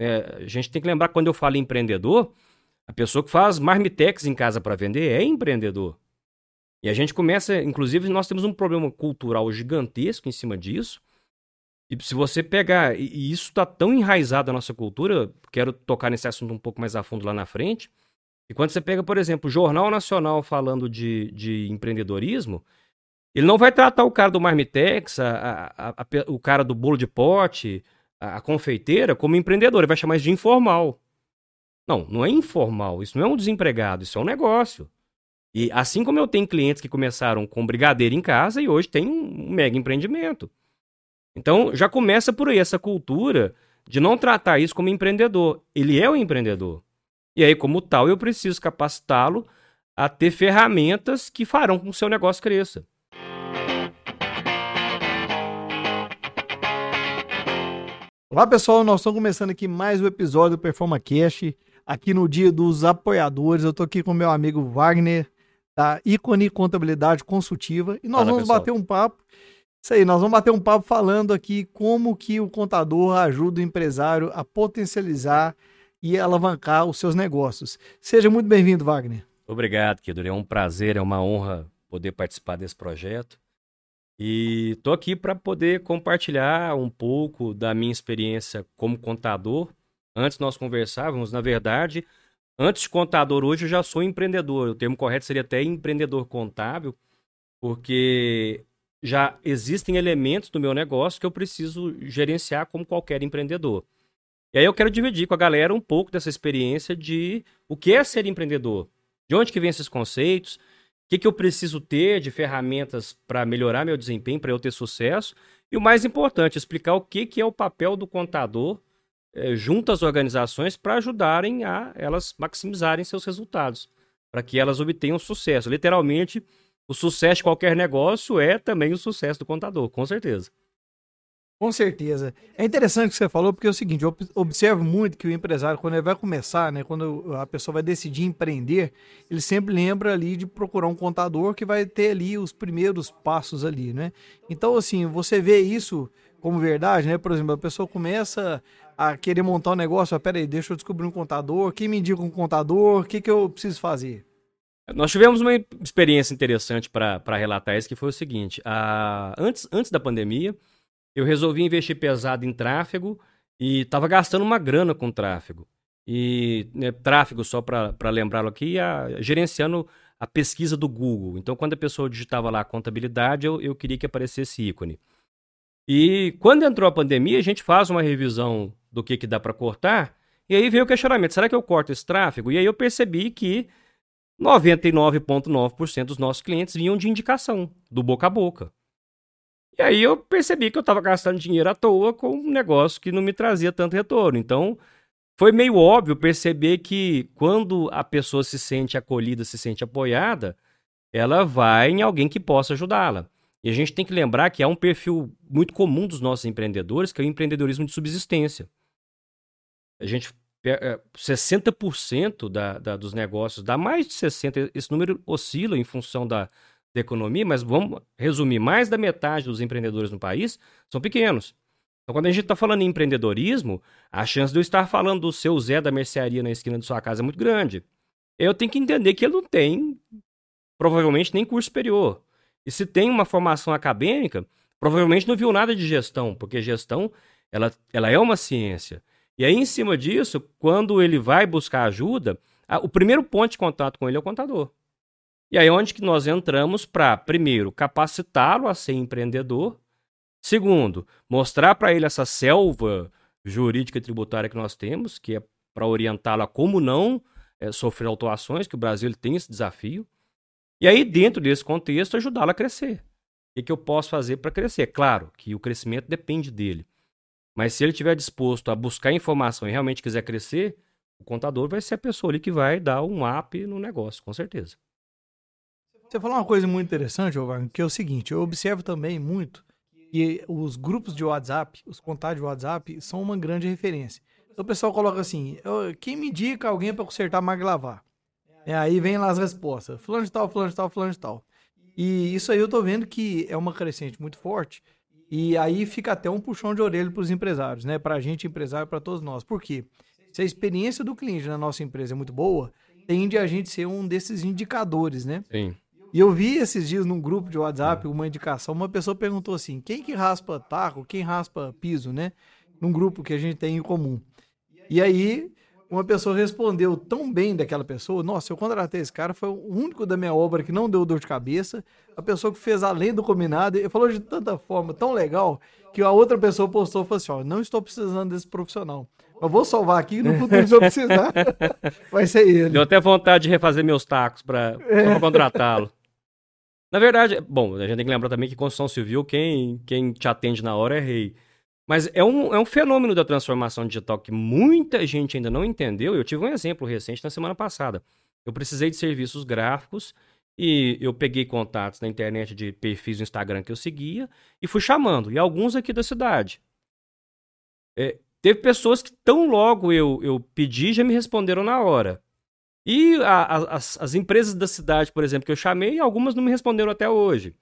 É, a gente tem que lembrar que quando eu falo empreendedor, a pessoa que faz marmitex em casa para vender é empreendedor. E a gente começa, inclusive, nós temos um problema cultural gigantesco em cima disso. E se você pegar, e isso está tão enraizado na nossa cultura, quero tocar nesse assunto um pouco mais a fundo lá na frente. E quando você pega, por exemplo, o Jornal Nacional falando de, de empreendedorismo, ele não vai tratar o cara do Marmitex, a, a, a, o cara do bolo de pote, a, confeiteira, como empreendedor. Ele vai chamar isso de informal. Não, não é informal. Isso não é um desempregado, isso é um negócio. E assim como eu tenho clientes que começaram com brigadeiro em casa e hoje tem um mega empreendimento. Então já começa por aí essa cultura de não tratar isso como empreendedor. Ele é um empreendedor. E aí, como tal, eu preciso capacitá-lo a ter ferramentas que farão com que o seu negócio cresça. Olá pessoal, nós estamos começando aqui mais um episódio do Performa Cash, aqui no dia dos apoiadores. Eu estou aqui com meu amigo Wagner, da Icone Contabilidade Consultiva, e nós vamos pessoal. bater um papo. Isso aí, nós vamos bater um papo falando aqui como que o contador ajuda o empresário a potencializar e alavancar os seus negócios. Seja muito bem-vindo, Wagner. Obrigado, Kidor. É um prazer, é uma honra poder participar desse projeto. E tô aqui para poder compartilhar um pouco da minha experiência como contador. Antes nós conversávamos, na verdade, antes de contador, hoje eu já sou empreendedor. O termo correto seria até empreendedor contábil, porque já existem elementos do meu negócio que eu preciso gerenciar como qualquer empreendedor. E aí eu quero dividir com a galera um pouco dessa experiência de o que é ser empreendedor, de onde que vem esses conceitos, que, que eu preciso ter de ferramentas para melhorar meu desempenho, para eu ter sucesso. E o mais importante, explicar o que, que é o papel do contador é, junto às organizações para ajudarem a elas maximizarem seus resultados, para que elas obtenham sucesso. Literalmente, o sucesso de qualquer negócio é também o sucesso do contador, com certeza. Com certeza. É interessante o que você falou, porque é o seguinte, eu observo muito que o empresário, quando ele vai começar, né, quando a pessoa vai decidir empreender, ele sempre lembra ali de procurar um contador que vai ter ali os primeiros passos ali, né? Então, assim, você vê isso como verdade, né? Por exemplo, a pessoa começa a querer montar um negócio, ah, peraí, deixa eu descobrir um contador, quem me indica um contador, o que, que eu preciso fazer? Nós tivemos uma experiência interessante para relatar isso, que foi o seguinte, a, antes, antes da pandemia, eu resolvi investir pesado em tráfego e estava gastando uma grana com tráfego. E né, tráfego, só para lembrá-lo aqui, a, gerenciando a pesquisa do Google. Então, quando a pessoa digitava lá contabilidade, eu, eu queria que aparecesse ícone. E quando entrou a pandemia, a gente faz uma revisão do que, que dá para cortar, e aí veio o questionamento: será que eu corto esse tráfego? E aí eu percebi que 99,9% dos nossos clientes vinham de indicação, do boca a boca. E aí eu percebi que eu estava gastando dinheiro à toa com um negócio que não me trazia tanto retorno. Então, foi meio óbvio perceber que quando a pessoa se sente acolhida, se sente apoiada, ela vai em alguém que possa ajudá-la. E a gente tem que lembrar que há um perfil muito comum dos nossos empreendedores, que é o empreendedorismo de subsistência. A gente 60% da, da, dos negócios, dá mais de 60%, esse número oscila em função da, da economia, mas vamos resumir: mais da metade dos empreendedores no país são pequenos. Então, quando a gente está falando em empreendedorismo, a chance de eu estar falando do seu Zé da mercearia na esquina de sua casa é muito grande. Eu tenho que entender que ele não tem, provavelmente, nem curso superior. E se tem uma formação acadêmica, provavelmente não viu nada de gestão, porque gestão ela, ela é uma ciência. E aí, em cima disso, quando ele vai buscar ajuda, a, o primeiro ponto de contato com ele é o contador. E aí onde que nós entramos para, primeiro, capacitá-lo a ser empreendedor, segundo, mostrar para ele essa selva jurídica e tributária que nós temos, que é para orientá-lo a como não é, sofrer autuações, que o Brasil tem esse desafio, e aí dentro desse contexto ajudá-lo a crescer. O que, que eu posso fazer para crescer? Claro que o crescimento depende dele, mas se ele estiver disposto a buscar informação e realmente quiser crescer, o contador vai ser a pessoa ali que vai dar um up no negócio, com certeza. Você falou uma coisa muito interessante, Wagner, que é o seguinte, eu observo também muito que os grupos de WhatsApp, os contatos de WhatsApp, são uma grande referência. Então o pessoal coloca assim, quem me indica alguém para consertar mag lavar? É, aí vem lá as respostas, fulano de tal, fulano de tal, fulano de tal. E isso aí eu tô vendo que é uma crescente muito forte. E aí fica até um puxão de orelha para os empresários, né? Para a gente, empresário, para todos nós. Por quê? Se a experiência do cliente na nossa empresa é muito boa, tende a gente ser um desses indicadores, né? Sim. E eu vi esses dias num grupo de WhatsApp uma indicação, uma pessoa perguntou assim: quem que raspa taco, quem raspa piso, né? Num grupo que a gente tem em comum. E aí, uma pessoa respondeu tão bem daquela pessoa, nossa, eu contratei esse cara, foi o único da minha obra que não deu dor de cabeça, a pessoa que fez além do combinado, e falou de tanta forma tão legal, que a outra pessoa postou e falou assim, ó, não estou precisando desse profissional. Eu vou salvar aqui no futuro se eu precisar. Vai ser ele. Deu até vontade de refazer meus tacos para contratá-lo. Na verdade, bom, a gente tem que lembrar também que construção civil, quem, quem te atende na hora é rei. Mas é um, é um fenômeno da transformação digital que muita gente ainda não entendeu. Eu tive um exemplo recente na semana passada. Eu precisei de serviços gráficos e eu peguei contatos na internet de perfis do Instagram que eu seguia e fui chamando. E alguns aqui da cidade. É, teve pessoas que tão logo eu, eu pedi já me responderam na hora. E a, a, as, as empresas da cidade, por exemplo, que eu chamei, algumas não me responderam até hoje.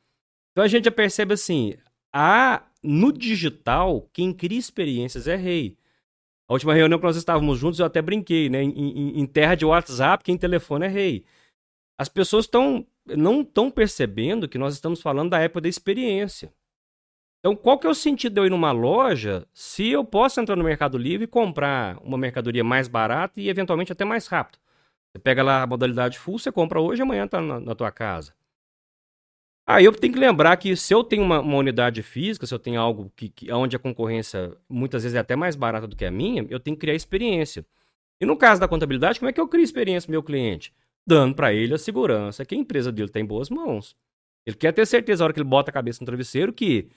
Então a gente já percebe assim, a, no digital, quem cria experiências é rei. A última reunião que nós estávamos juntos, eu até brinquei, né? Em, em, em terra de WhatsApp, quem telefona é rei. As pessoas estão não estão percebendo que nós estamos falando da época da experiência. Então, qual que é o sentido de eu ir numa loja se eu posso entrar no Mercado Livre e comprar uma mercadoria mais barata e eventualmente até mais rápido? Você pega lá a modalidade full, você compra hoje amanhã está na, na, tua casa. Aí eu tenho que lembrar que se eu tenho uma, uma unidade física, se eu tenho algo que, que, onde a concorrência muitas vezes é até mais barata do que a minha, eu tenho que criar experiência. E no caso da contabilidade, como é que eu crio experiência para meu cliente? Dando para ele a segurança que a empresa dele está em boas mãos. Ele quer ter certeza, na hora que ele bota a cabeça no travesseiro, que,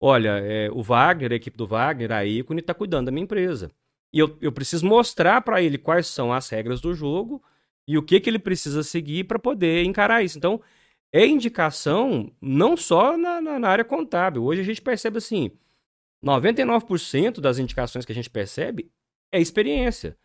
olha, é, o Wagner, a equipe do Wagner, a Icone, está cuidando da minha empresa. E eu, eu preciso mostrar para ele quais são as regras do jogo e o que, que ele precisa seguir para poder encarar isso. Então, é indicação não só na, na, na área contábil. Hoje a gente percebe assim, 99% das indicações que a gente percebe é experiência.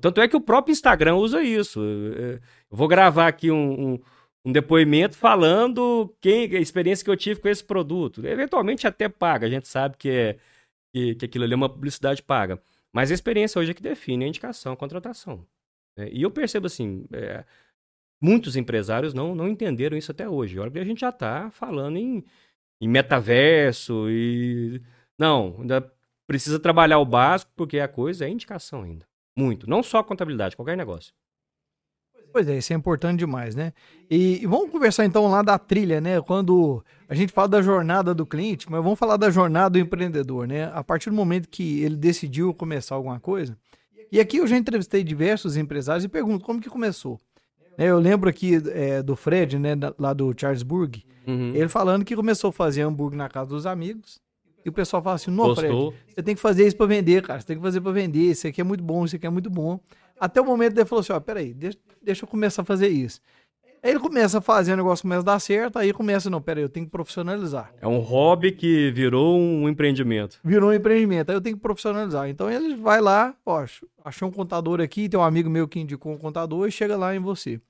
Tanto é que o próprio Instagram usa isso. Eu vou gravar aqui um, um, um, depoimento falando quem, a experiência que eu tive com esse produto. Eventualmente até paga, a gente sabe que, é, que, que aquilo ali é uma publicidade paga. Mas a experiência hoje é que define a indicação, a contratação. Né? E eu percebo assim, é, muitos empresários não, não entenderam isso até hoje. Olha que a gente já está falando em, em metaverso e... Não, ainda precisa trabalhar o básico, porque a coisa é indicação ainda. Muito. Não só contabilidade, qualquer negócio. Pois é, isso é importante demais, né? E, e, vamos conversar então lá da trilha, né? Quando a gente fala da jornada do cliente, mas vamos falar da jornada do empreendedor, né? A partir do momento que ele decidiu começar alguma coisa. E aqui eu já entrevistei diversos empresários e pergunto como que começou. Né, eu lembro aqui é, do Fred, né, lá do Charlesburg, uhum. ele falando que começou a fazer hambúrguer na casa dos amigos. E o pessoal fala assim: Não, Fred, você tem que fazer isso para vender, cara. Você tem que fazer para vender. Isso aqui é muito bom, isso aqui é muito bom. Até o momento ele falou assim: Ó, peraí, deixa, deixa eu começar a fazer isso. Aí ele começa a fazer, o negócio começa a dar certo, aí começa, não, peraí, eu tenho que profissionalizar. É um hobby que virou um empreendimento. Virou um empreendimento, aí eu tenho que profissionalizar. Então ele vai lá, ó, achou um contador aqui, tem um amigo meu que indicou um contador e chega lá em você.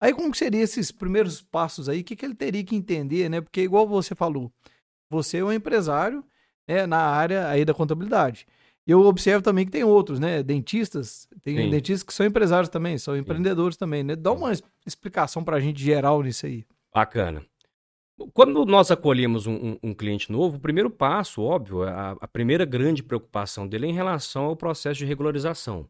Aí como que seriam esses primeiros passos aí? O que, que ele teria que entender, né? Porque igual você falou, você é um empresário né, na área aí da contabilidade. Eu observo também que tem outros, né? Dentistas, tem Sim. dentistas que são empresários também, são empreendedores Sim. também, né? Dá uma explicação para a gente geral nisso aí. Bacana. Quando nós acolhemos um, um, um, cliente novo, o primeiro passo, óbvio, a, a, primeira grande preocupação dele é em relação ao processo de regularização.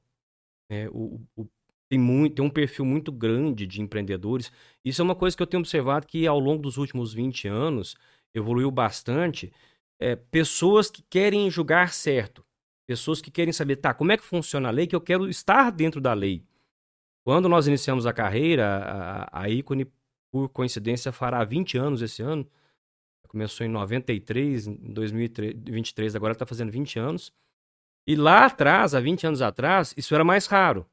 É, o, o, tem, muito, tem um perfil muito grande de empreendedores. Isso é uma coisa que eu tenho observado que ao longo dos últimos 20 anos evoluiu bastante. É, pessoas que querem julgar certo. Pessoas que querem saber, tá, como é que funciona a lei, que eu quero estar dentro da lei. Quando nós iniciamos a carreira, a, a ícone, por coincidência, fará 20 anos esse ano. Começou em 93, em 2023, agora está fazendo 20 anos. E lá atrás, há 20 anos atrás, isso era mais raro.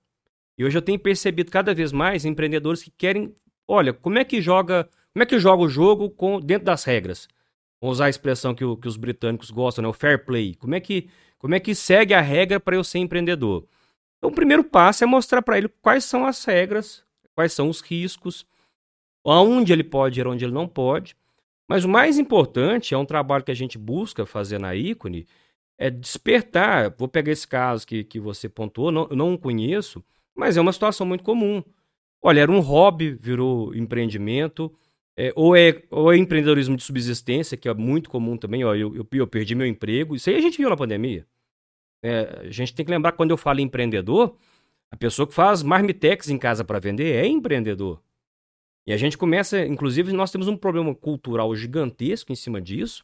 E hoje eu tenho percebido cada vez mais empreendedores que querem, olha, como é que joga, como é que joga o jogo com, dentro das regras? Vou usar a expressão que, o, que os britânicos gostam, né? O fair play. Como é que como é que segue a regra para eu ser empreendedor? Então, o primeiro passo é mostrar para ele quais são as regras, quais são os riscos, aonde ele pode ir, onde ele não pode. Mas o mais importante é um trabalho que a gente busca fazer na ícone, é despertar. Vou pegar esse caso que, que você pontuou, não, não conheço, mas é uma situação muito comum. Olha, era um hobby, virou empreendimento, é, ou, é, ou é empreendedorismo de subsistência, que é muito comum também. Ó, eu, eu, eu perdi meu emprego, isso aí a gente viu na pandemia. É, a gente tem que lembrar que quando eu falo empreendedor, a pessoa que faz marmitex em casa para vender é empreendedor. E a gente começa, inclusive, nós temos um problema cultural gigantesco em cima disso.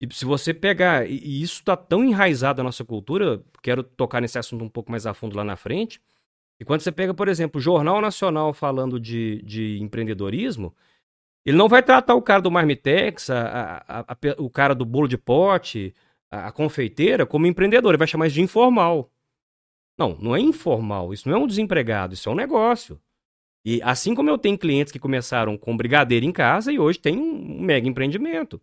E se você pegar, e isso está tão enraizado na nossa cultura, quero tocar nesse assunto um pouco mais a fundo lá na frente. E quando você pega, por exemplo, o Jornal Nacional falando de, de empreendedorismo, ele não vai tratar o cara do Marmitex, a, a, a, o cara do bolo de pote, a, confeiteira, como empreendedor. Ele vai chamar isso de informal. Não, não é informal. Isso não é um desempregado, isso é um negócio. E assim como eu tenho clientes que começaram com brigadeiro em casa e hoje tem um mega empreendimento.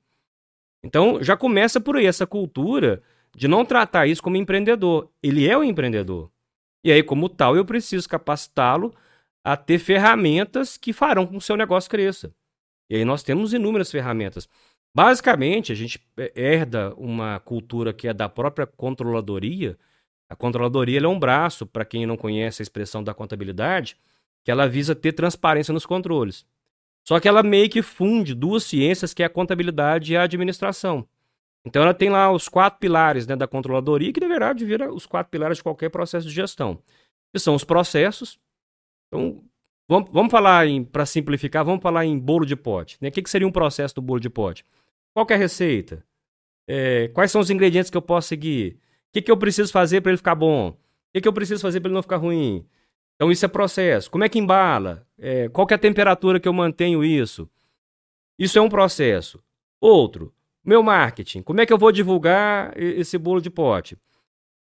Então já começa por aí essa cultura de não tratar isso como empreendedor. Ele é o empreendedor. E aí, como tal, eu preciso capacitá-lo a ter ferramentas que farão com que o seu negócio cresça. E aí nós temos inúmeras ferramentas. Basicamente, a gente herda uma cultura que é da própria controladoria. A controladoria é um braço, para quem não conhece a expressão da contabilidade, que ela visa ter transparência nos controles. Só que ela meio que funde duas ciências, que é a contabilidade e a administração. Então ela tem lá os quatro pilares né, da controladoria, que na verdade vira os quatro pilares de qualquer processo de gestão. Que são os processos. Então, vamos, vamos falar para simplificar, vamos falar em bolo de pote. Né? O que, que seria um processo do bolo de pote? Qual é a receita? É, quais são os ingredientes que eu posso seguir? O que, que eu preciso fazer para ele ficar bom? O que, que eu preciso fazer para ele não ficar ruim? Então isso é processo. Como é que embala? É, qual é a temperatura que eu mantenho isso? Isso é um processo. Outro, meu marketing. Como é que eu vou divulgar esse bolo de pote?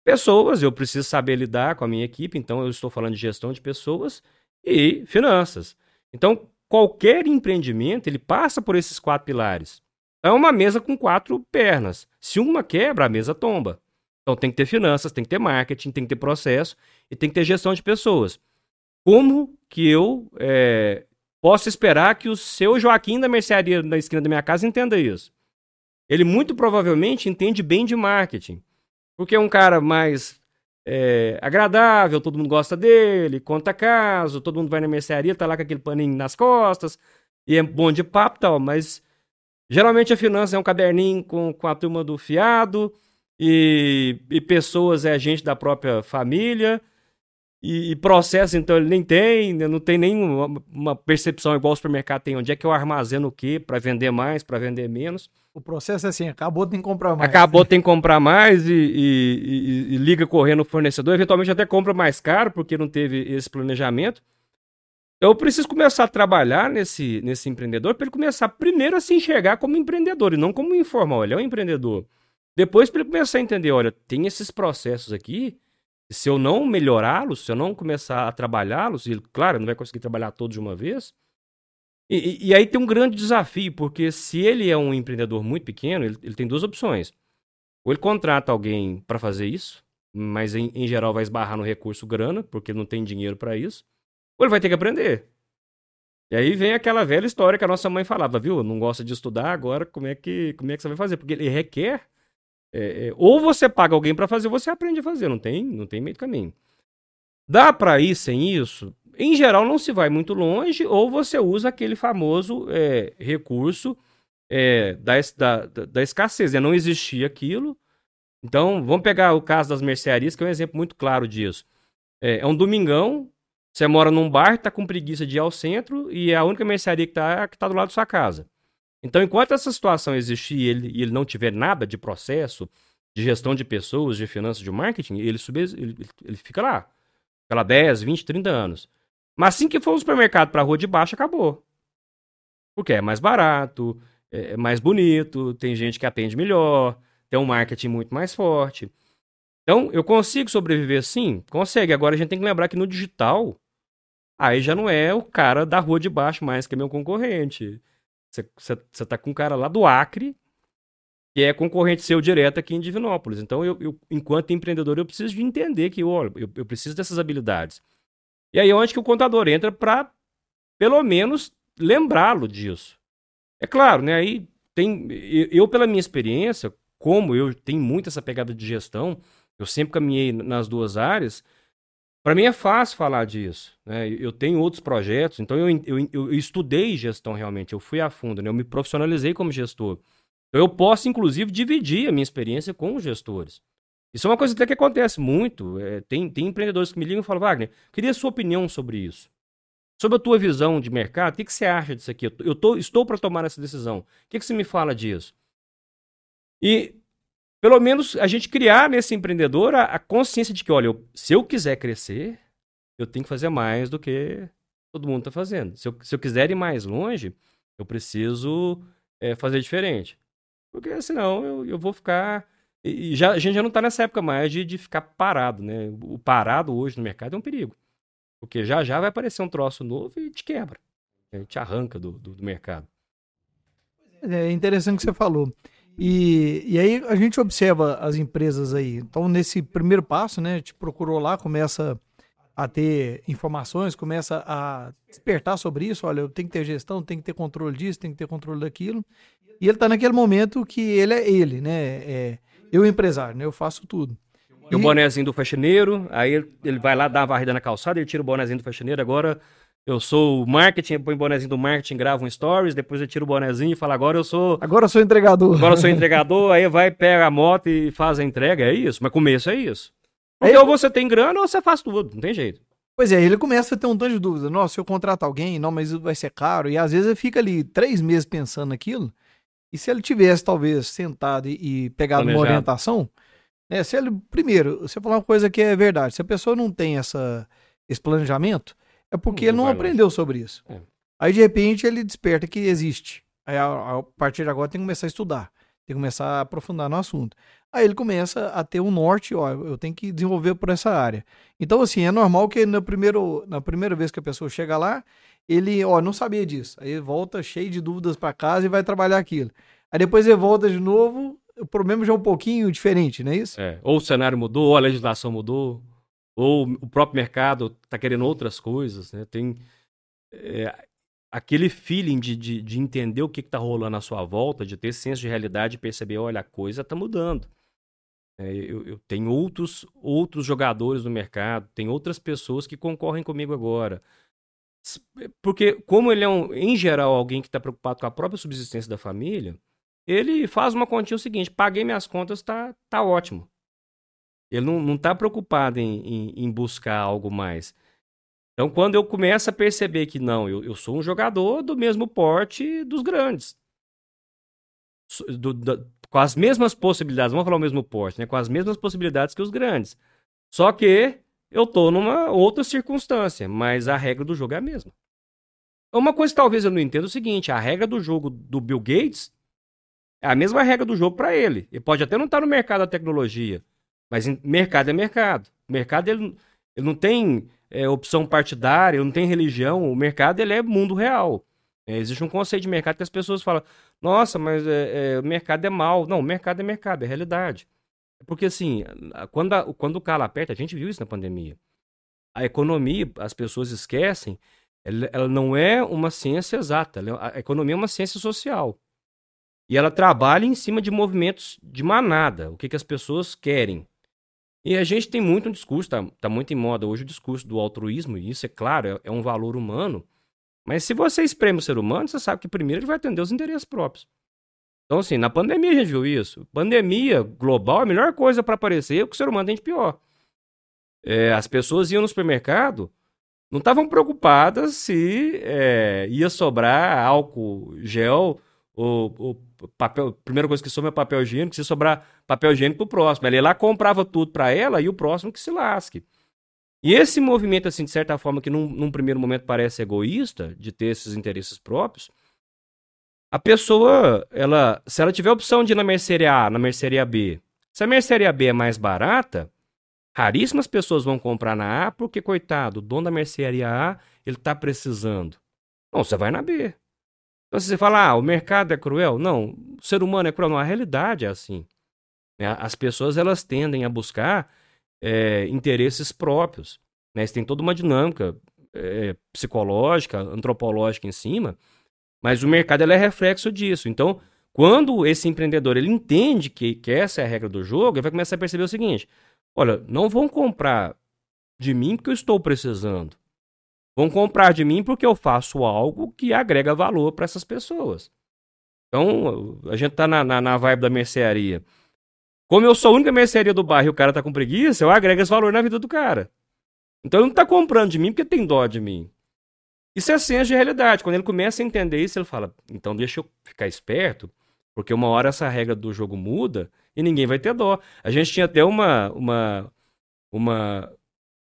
Pessoas, eu preciso saber lidar com a minha equipe, então eu estou falando de gestão de pessoas e finanças. Então, qualquer empreendimento, ele passa por esses quatro pilares. É uma mesa com quatro pernas. Se uma quebra, a mesa tomba. Então tem que ter finanças, tem que ter marketing, tem que ter processo e tem que ter gestão de pessoas. Como que eu é, posso esperar que o seu Joaquim da mercearia na esquina da minha casa entenda isso? Ele muito provavelmente entende bem de marketing. Porque é um cara mais é, agradável, todo mundo gosta dele, conta caso, todo mundo vai na mercearia, tá lá com aquele paninho nas costas, e é bom de papo e tal, mas geralmente a finança é um caderninho com, com a turma do fiado, e, e pessoas é gente da própria família, e, e, processo, então, ele nem tem, né, não tem nenhuma uma percepção igual o supermercado tem. Onde é que eu armazeno o quê para vender mais, para vender menos? O processo é assim, acabou, tem que comprar mais. Acabou, né? tem que comprar mais e, e, e, liga correndo o fornecedor. Eventualmente até compra mais caro, porque não teve esse planejamento. Então, eu preciso começar a trabalhar nesse, nesse empreendedor para ele começar primeiro a se enxergar como empreendedor e não como informal. Ele é um empreendedor. Depois, para ele começar a entender: olha, tem esses processos aqui. Se eu não melhorá-los, se eu não começar a trabalhá-los, e claro, não vai conseguir trabalhar todos de uma vez. E, e, aí tem um grande desafio, porque se ele é um empreendedor muito pequeno, ele, ele tem duas opções. Ou ele contrata alguém para fazer isso, mas em, em, geral vai esbarrar no recurso grana, porque não tem dinheiro para isso. Ou ele vai ter que aprender. E aí vem aquela velha história que a nossa mãe falava, viu? Não gosta de estudar, agora como é que, como é que você vai fazer? Porque ele requer é, é, ou você paga alguém para fazer, ou você aprende a fazer, não tem, não tem meio caminho. Dá para ir sem isso? Em geral, não se vai muito longe, ou você usa aquele famoso é, recurso é, da, da, da, escassez. Né? Não existia aquilo. Então, vamos pegar o caso das mercearias, que é um exemplo muito claro disso. É, é um domingão, você mora num bar, está com preguiça de ir ao centro, e é a única mercearia que está que tá do lado da sua casa. Então, enquanto essa situação existir e ele, ele não tiver nada de processo, de gestão de pessoas, de finanças, de marketing, ele, sube, ele, ele fica lá. Fica lá 10, 20, 30 anos. Mas assim que for o supermercado para a rua de baixo, acabou. Porque é mais barato, é, é mais bonito, tem gente que atende melhor, tem um marketing muito mais forte. Então, eu consigo sobreviver sim? Consegue. Agora a gente tem que lembrar que no digital, aí já não é o cara da rua de baixo mais que é meu concorrente. Você está com um cara lá do Acre, que é concorrente seu direto aqui em Divinópolis. Então, eu, eu enquanto empreendedor, eu preciso de entender que olha, eu, eu preciso dessas habilidades. E aí, onde que o contador entra para, pelo menos, lembrá-lo disso. É claro, né? Aí tem. Eu, pela minha experiência, como eu tenho muito essa pegada de gestão, eu sempre caminhei nas duas áreas. Para mim é fácil falar disso. Né? Eu tenho outros projetos, então eu, eu, eu, estudei gestão realmente, eu fui a fundo, né? eu me profissionalizei como gestor. Então eu posso, inclusive, dividir a minha experiência com os gestores. Isso é uma coisa até que acontece muito. É, tem, tem empreendedores que me ligam e falam, Wagner, queria a sua opinião sobre isso. Sobre a tua visão de mercado, o que, que você acha disso aqui? Eu tô, estou para tomar essa decisão. O que, que você me fala disso? E pelo menos a gente criar nesse empreendedor a, a consciência de que, olha, eu, se eu quiser crescer, eu tenho que fazer mais do que todo mundo está fazendo. Se eu, se eu quiser ir mais longe, eu preciso é, fazer diferente. Porque senão eu, eu vou ficar. E já, a gente já não está nessa época mais de, de ficar parado, né? O parado hoje no mercado é um perigo. Porque já já vai aparecer um troço novo e te quebra. Te arranca do, do, do mercado. É interessante o que você falou. E, e aí a gente observa as empresas aí. Então, nesse primeiro passo, né, gente procurou lá, começa a ter informações, começa a despertar sobre isso. Olha, eu tenho que ter gestão, tenho que ter controle disso, tenho que ter controle daquilo. E ele está naquele momento que ele é ele, né? É, eu empresário, né? Eu faço tudo. E o bonezinho do faxineiro, aí ele, vai lá dar uma varrida na calçada, ele tira o bonezinho do faxineiro, agora eu sou o marketing, põe o bonezinho do marketing, grava um stories, depois eu tiro o bonezinho e falo, agora eu sou. Agora eu sou entregador. Agora eu sou entregador, aí vai, pega a moto e faz a entrega, é isso. Mas começo é isso. Porque aí, ou você tem grana ou você faz tudo, não tem jeito. Pois é, ele começa a ter um tanto de dúvida. Nossa, se eu contrato alguém, não, mas isso vai ser caro. E às vezes ele fica ali três meses pensando naquilo. E se ele tivesse, talvez, sentado e, e pegado Planejado. uma orientação, né, se ele, primeiro, você falar uma coisa que é verdade, se a pessoa não tem essa, esse planejamento, é porque ele não aprendeu sobre isso. É. Aí, de repente, ele desperta que existe. Aí, a, a partir de agora, tem que começar a estudar. Tem que começar a aprofundar no assunto. Aí ele começa a ter um norte, ó, eu tenho que desenvolver por essa área. Então, assim, é normal que no primeiro, na primeira vez que a pessoa chega lá, ele, ó, não sabia disso. Aí volta cheio de dúvidas para casa e vai trabalhar aquilo. Aí depois ele volta de novo, o problema já é um pouquinho diferente, não é isso? É, ou o cenário mudou, ou a legislação mudou. Ou o próprio mercado está querendo outras coisas, né? Tem é, aquele feeling de, de, de, entender o que está rolando à sua volta, de ter senso de realidade e perceber, olha, a coisa está mudando. É, eu, eu, tenho outros, outros jogadores no mercado, tem outras pessoas que concorrem comigo agora. Porque, como ele é, um, em geral, alguém que está preocupado com a própria subsistência da família, ele faz uma continha o seguinte: paguei minhas contas, tá, tá ótimo. Ele não está preocupado em, em, em, buscar algo mais. Então, quando eu começo a perceber que não, eu, eu sou um jogador do mesmo porte dos grandes. Do, do, com as mesmas possibilidades, vamos falar o mesmo porte, né? Com as mesmas possibilidades que os grandes. Só que eu tô numa outra circunstância, mas a regra do jogo é a mesma. Uma coisa que talvez eu não entenda é o seguinte: a regra do jogo do Bill Gates é a mesma regra do jogo para ele. Ele pode até não estar tá no mercado da tecnologia, mas mercado é mercado. O mercado ele, ele não tem é, opção partidária, ele não tem religião. O mercado ele é mundo real. É, existe um conceito de mercado que as pessoas falam: nossa, mas é, é, o mercado é mal. Não, o mercado é mercado, é realidade. Porque assim, quando, a, quando o calo aperta, a gente viu isso na pandemia. A economia, as pessoas esquecem, ela, ela não é uma ciência exata. É, a economia é uma ciência social. E ela trabalha em cima de movimentos de manada, o que, que as pessoas querem. E a gente tem muito um discurso, tá, tá muito em moda hoje o discurso do altruísmo, e isso é claro, é, é um valor humano. Mas se você espreme o ser humano, você sabe que primeiro ele vai atender os interesses próprios. Então, assim, na pandemia a gente viu isso. Pandemia global, a melhor coisa para aparecer é o que o ser humano tem de pior. É, as pessoas iam no supermercado, não estavam preocupadas se é, ia sobrar álcool gel ou, ou papel, primeira coisa que sobra é papel higiênico, se sobrar papel higiênico pro próximo. Ela ia lá comprava tudo para ela e o próximo que se lasque. E esse movimento, assim, de certa forma, que num, num, primeiro momento parece egoísta, de ter esses interesses próprios, a pessoa, ela, se ela tiver a opção de ir na mercearia A, na mercearia B, se a mercearia B é mais barata, raríssimas pessoas vão comprar na A, porque, coitado, o dono da mercearia A, ele tá precisando. Não, você vai na B. Então, você fala, ah, o mercado é cruel, não, o ser humano é cruel, não, a realidade é assim. Né? As pessoas, elas tendem a buscar é, interesses próprios. Né? Eles têm toda uma dinâmica é, psicológica, antropológica em cima, Mas o mercado é reflexo disso. Então, quando esse empreendedor ele entende que, que essa é a regra do jogo, ele vai começar a perceber o seguinte: olha, não vão comprar de mim porque eu estou precisando. Vão comprar de mim porque eu faço algo que agrega valor para essas pessoas. Então, a gente tá na, na, na, vibe da mercearia. Como eu sou a única mercearia do bairro e o cara tá com preguiça, eu agrego esse valor na vida do cara. Então ele não tá comprando de mim porque tem dó de mim. Isso é ciência de realidade. Quando ele começa a entender isso, ele fala: então deixa eu ficar esperto, porque uma hora essa regra do jogo muda e ninguém vai ter dó. A gente tinha até uma, uma, uma,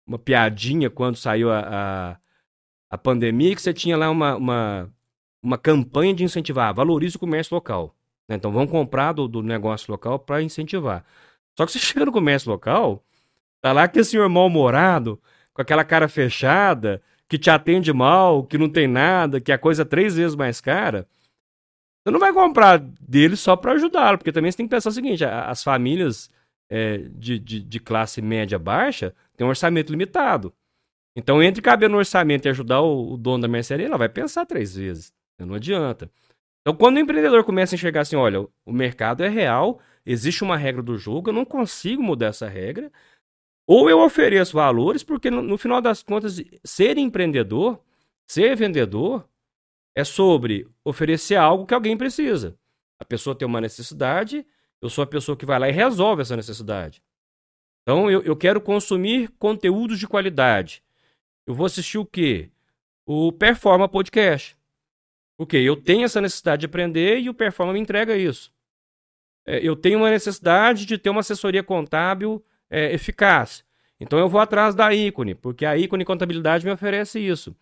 uma piadinha quando saiu a, a, a pandemia, que você tinha lá uma, uma, uma campanha de incentivar, valorize o comércio local. Né? Então vamos comprar do, do negócio local para incentivar. Só que você chega no comércio local, tá lá que senhor mal-humorado, com aquela cara fechada, que te atende mal, que não tem nada, que a coisa é três vezes mais cara, você não vai comprar dele só para ajudá-lo, porque também você tem que pensar o seguinte: as famílias é, de, de, de, classe média baixa têm um orçamento limitado. Então, entre caber no orçamento e ajudar o, o dono da mercearia, ela vai pensar três vezes. Não adianta. Então, quando o empreendedor começa a enxergar assim: olha, o mercado é real, existe uma regra do jogo, eu não consigo mudar essa regra, ou eu ofereço valores, porque no, no final das contas, ser empreendedor, ser vendedor, é sobre oferecer algo que alguém precisa. A pessoa tem uma necessidade, eu sou a pessoa que vai lá e resolve essa necessidade. Então, eu, eu quero consumir conteúdos de qualidade. Eu vou assistir o quê? O Performa Podcast. Porque eu tenho essa necessidade de aprender e o Performa me entrega isso. É, eu tenho uma necessidade de ter uma assessoria contábil é, eficaz. Então eu vou atrás da ícone, porque a ícone contabilidade me oferece isso.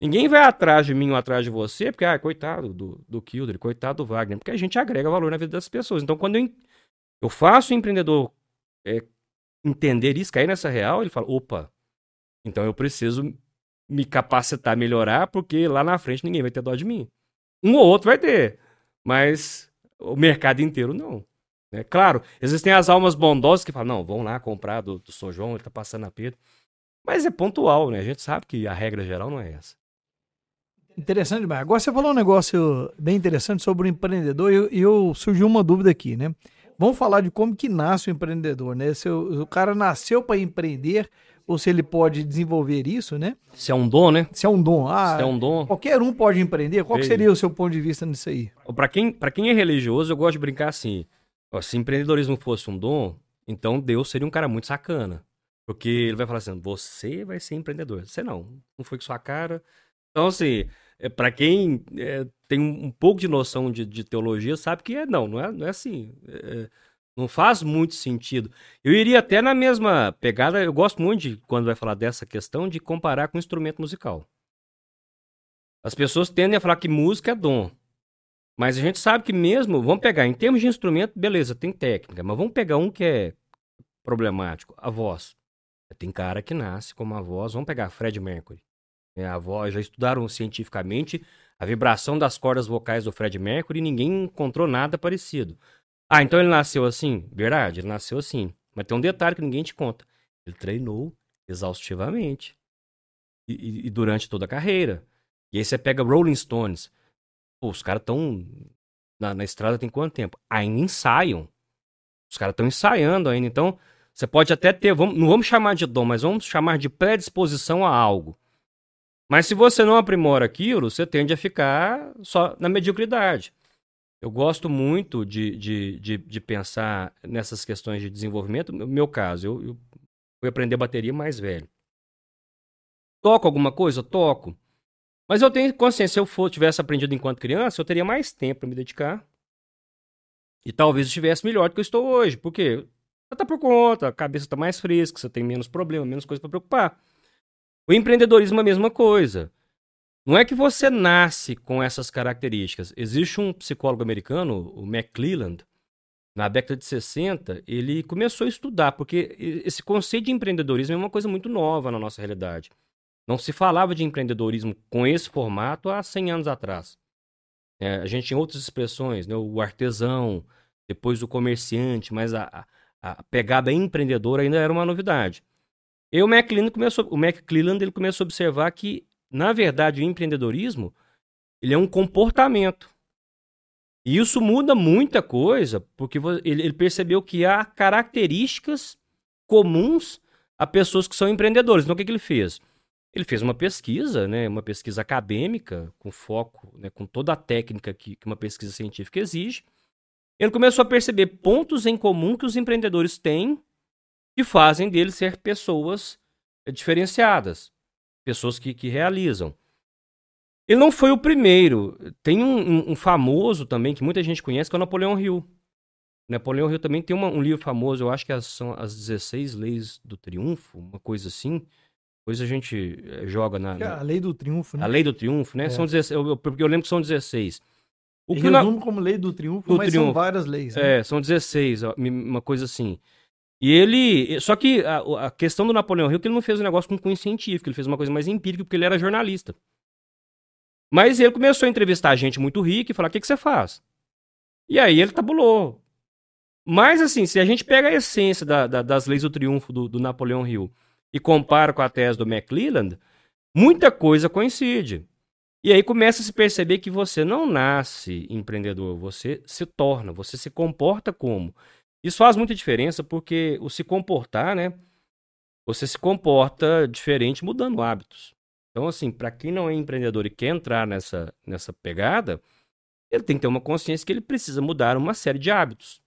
Ninguém vai atrás de mim ou atrás de você, porque, ah, coitado do, do Kilder, coitado do Wagner, porque a gente agrega valor na vida das pessoas. Então, quando eu, eu faço o empreendedor é, entender isso, cair nessa real, ele fala: opa, então eu preciso me capacitar, melhorar, porque lá na frente ninguém vai ter dó de mim. Um ou outro vai ter, mas o mercado inteiro não. Né? Claro, existem as almas bondosas que falam, não, vão lá comprar do, do São João, ele tá passando a Pedro. Mas é pontual, né? A gente sabe que a regra geral não é essa. Interessante demais. Agora você falou um negócio bem interessante sobre o empreendedor e eu, eu, surgiu uma dúvida aqui, né? Vamos falar de como que nasce o empreendedor, né? Se o, o cara nasceu para empreender ou se ele pode desenvolver isso, né? Se é um dom, né? Se é um dom. Ah, se é um dom. Qualquer um pode empreender. Qual seria o seu ponto de vista nisso aí? Para quem, quem é religioso, eu gosto de brincar assim. Se empreendedorismo fosse um dom, então Deus seria um cara muito sacana. Porque ele vai falar assim: você vai ser empreendedor. Você não. Não foi com sua cara. Então, assim, é, para quem é, tem um pouco de noção de, de, teologia, sabe que é não, não é, não é assim. É, é, não faz muito sentido. Eu iria até na mesma pegada, eu gosto muito de, quando vai falar dessa questão, de comparar com instrumento musical. As pessoas tendem a falar que música é dom. Mas a gente sabe que mesmo, vamos pegar, em termos de instrumento, beleza, tem técnica, mas vamos pegar um que é problemático, a voz. Tem cara que nasce com uma voz, vamos pegar Fred Mercury. É, a voz, já estudaram cientificamente a vibração das cordas vocais do Fred Mercury e ninguém encontrou nada parecido. Ah, então ele nasceu assim? Verdade, ele nasceu assim. Mas tem um detalhe que ninguém te conta. Ele treinou exaustivamente. E, e, e durante toda a carreira. E aí você pega Rolling Stones. Pô, os caras estão na, na, estrada tem quanto tempo? Ainda ensaiam. Os caras estão ensaiando ainda. Então, você pode até ter, vamos, não vamos chamar de dom, mas vamos chamar de predisposição a algo. Mas se você não aprimora aquilo, você tende a ficar só na mediocridade. Eu gosto muito de, de, de, de pensar nessas questões de desenvolvimento. No meu caso, eu, eu fui aprender bateria mais velho. Toco alguma coisa? Toco. Mas eu tenho consciência, se eu for, tivesse aprendido enquanto criança, eu teria mais tempo para me dedicar. E talvez estivesse melhor do que eu estou hoje. Porque você tá por conta, a cabeça está mais fresca, você tem menos problema, menos coisa para preocupar. O empreendedorismo é a mesma coisa. Não é que você nasce com essas características. Existe um psicólogo americano, o McClelland, na década de 60, ele começou a estudar, porque esse conceito de empreendedorismo é uma coisa muito nova na nossa realidade. Não se falava de empreendedorismo com esse formato há 100 anos atrás. É, a gente tinha outras expressões, né? o artesão, depois o comerciante, mas a, a pegada empreendedora ainda era uma novidade. E o McClelland começou, o ele começou a observar que, na verdade, o empreendedorismo ele é um comportamento. E isso muda muita coisa, porque ele, percebeu que há características comuns a pessoas que são empreendedores. Então, o que, que ele fez? Ele fez uma pesquisa, né, uma pesquisa acadêmica, com foco, né, com toda a técnica que, que uma pesquisa científica exige. Ele começou a perceber pontos em comum que os empreendedores têm que fazem deles ser pessoas diferenciadas, pessoas que, que realizam. Ele não foi o primeiro. Tem um, um, famoso também, que muita gente conhece, que é o Napoleão Hill. Napoleão Hill também tem uma, um livro famoso, eu acho que são as 16 Leis do Triunfo, uma coisa assim. Depois a gente eh, joga na, na... A Lei do Triunfo, né? A Lei do Triunfo, né? É. São 16, eu, eu, porque eu lembro que são 16. O que na... como Lei do Triunfo, do mas triunfo. são várias leis. Né? É, são 16, uma coisa assim. E ele. Só que a, a, questão do Napoleão Hill é que ele não fez um negócio com cunho científico, ele fez uma coisa mais empírica, porque ele era jornalista. Mas ele começou a entrevistar gente muito rica e falar: o que, que você faz? E aí ele tabulou. Mas, assim, se a gente pega a essência da, da, das leis do triunfo do, do Napoleão Hill e compara com a tese do McClelland, muita coisa coincide. E aí começa a se perceber que você não nasce empreendedor, você se torna, você se comporta como. Isso faz muita diferença porque o se comportar, né? Você se comporta diferente mudando hábitos. Então, assim, para quem não é empreendedor e quer entrar nessa, nessa pegada, ele tem que ter uma consciência que ele precisa mudar uma série de hábitos.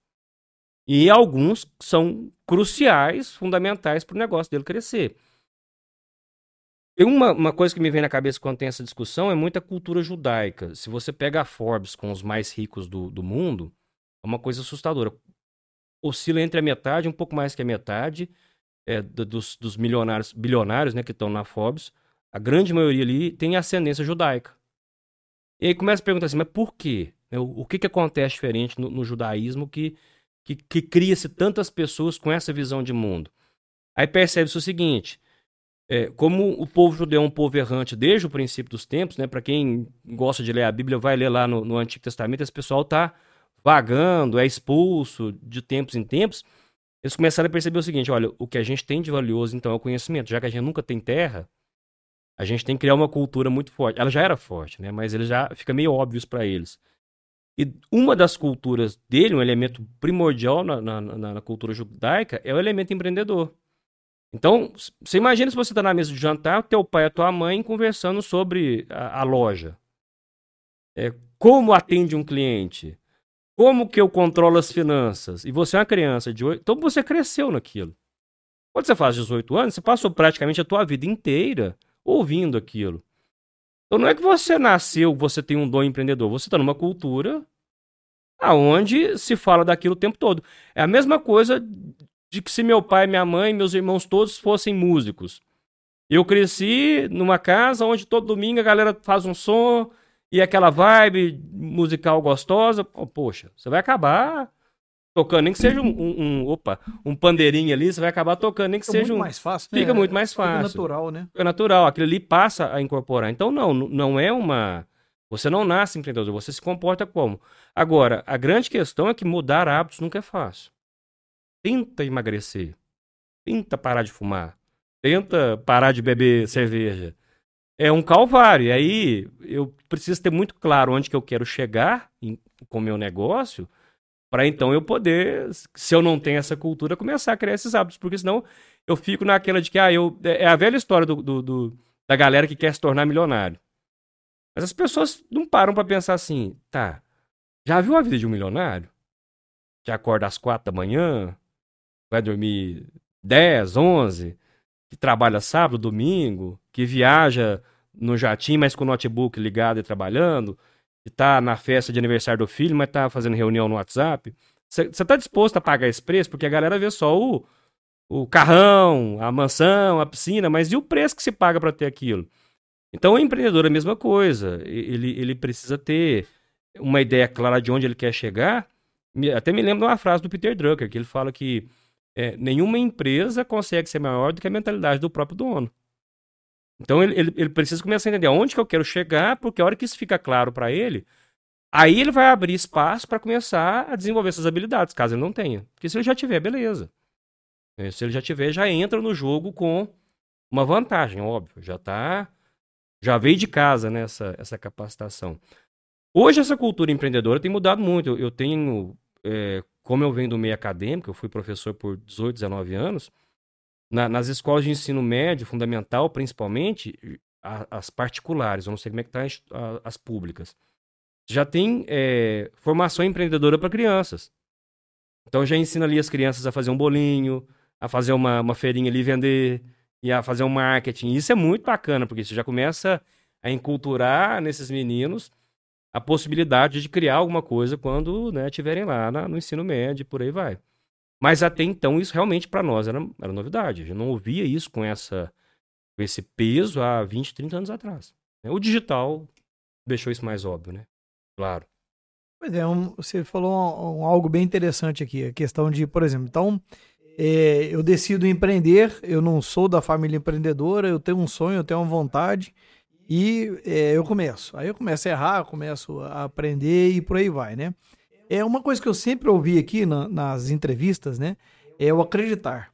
E alguns são cruciais, fundamentais para o negócio dele crescer. E uma, uma coisa que me vem na cabeça quando tem essa discussão é muita cultura judaica. Se você pega a Forbes com os mais ricos do, do mundo, é uma coisa assustadora. Oscila entre a metade, um pouco mais que a metade é, dos, dos milionários, bilionários né, que estão na Forbes, a grande maioria ali tem ascendência judaica. E aí começa a perguntar assim, mas por quê? Né, o, o que, que acontece diferente no, no judaísmo que, que, que cria-se tantas pessoas com essa visão de mundo? Aí percebe-se o seguinte, é, como o povo judeu é um povo errante desde o princípio dos tempos, né? Para quem gosta de ler a Bíblia, vai ler lá no, no Antigo Testamento, esse pessoal está vagando, é expulso de tempos em tempos. Eles começaram a perceber o seguinte: olha, o que a gente tem de valioso então é o conhecimento. Já que a gente nunca tem terra, a gente tem que criar uma cultura muito forte. Ela já era forte, né? Mas ele já fica meio óbvio para eles. E uma das culturas dele, um elemento primordial na, na, na, cultura judaica, é o elemento empreendedor. Então, você imagina se você está na mesa de jantar, teu pai e a tua mãe conversando sobre a, a loja. É, como atende um cliente? Como que eu controlo as finanças? E você é uma criança de 8... Então você cresceu naquilo. Quando você faz 18 anos, você passou praticamente a tua vida inteira ouvindo aquilo. Então não é que você nasceu, você tem um dom empreendedor. Você está numa cultura aonde se fala daquilo o tempo todo. É a mesma coisa de que se meu pai, minha mãe, meus irmãos todos fossem músicos. Eu cresci numa casa onde todo domingo a galera faz um som e aquela vibe musical gostosa. Oh, poxa, você vai acabar tocando, nem que seja um, um, um, opa, um pandeirinho ali, você vai acabar tocando, nem que Fica seja muito um. mais fácil, né? Fica muito mais fácil. Fica natural, né? Fica natural, aquilo ali passa a incorporar. Então, não, não é uma. Você não nasce empreendedor, você se comporta como. Agora, a grande questão é que mudar hábitos nunca é fácil. Tenta emagrecer. Tenta parar de fumar. Tenta parar de beber cerveja. É um calvário. E aí eu preciso ter muito claro onde que eu quero chegar em, com o meu negócio, para então eu poder, se eu não tenho essa cultura, começar a criar esses hábitos. Porque senão eu fico naquela de que ah, eu, é, é a velha história do, do, do da galera que quer se tornar milionário. Mas as pessoas não param para pensar assim, tá, já viu a vida de um milionário? Que acorda às quatro da manhã, vai dormir 10, 11, que trabalha sábado, domingo, que viaja no jatinho, mas com o notebook ligado e trabalhando, que tá na festa de aniversário do filho, mas tá fazendo reunião no WhatsApp. Você tá disposto a pagar esse preço? Porque a galera vê só o, o carrão, a mansão, a piscina, mas e o preço que se paga para ter aquilo? Então o empreendedor é a mesma coisa. Ele, ele precisa ter uma ideia clara de onde ele quer chegar. Até me lembro de uma frase do Peter Drucker, que ele fala que é, nenhuma empresa consegue ser maior do que a mentalidade do próprio dono. Então ele, ele, ele, precisa começar a entender aonde que eu quero chegar, porque a hora que isso fica claro para ele, aí ele vai abrir espaço para começar a desenvolver essas habilidades, caso ele não tenha. Porque se ele já tiver, beleza. É, se ele já tiver, já entra no jogo com uma vantagem, óbvio. Já está Já veio de casa nessa né, essa capacitação. Hoje essa cultura empreendedora tem mudado muito. Eu, eu tenho, é, como eu venho do meio acadêmico, eu fui professor por 18, 19 anos, na, nas escolas de ensino médio, fundamental, principalmente, a, as particulares, eu não sei como é que tá as, as públicas, já tem é, formação empreendedora para crianças. Então já ensina ali as crianças a fazer um bolinho, a fazer uma, uma feirinha ali vender, e a fazer um marketing. Isso é muito bacana, porque você já começa a enculturar nesses meninos a possibilidade de criar alguma coisa quando né, estiverem lá na, no ensino médio, por aí vai. Mas até então, isso realmente para nós era, era novidade. A gente não ouvia isso com, essa, com esse peso há 20, 30 anos atrás. O digital deixou isso mais óbvio, né? Claro. Pois é, um, você falou um, um, algo bem interessante aqui, a questão de, por exemplo, então, é, eu decido empreender, eu não sou da família empreendedora, eu tenho um sonho, eu tenho uma vontade, e é, eu começo. Aí eu começo a errar, começo a aprender e por aí vai, né? É uma coisa que eu sempre ouvi aqui na, nas entrevistas, né? É o acreditar.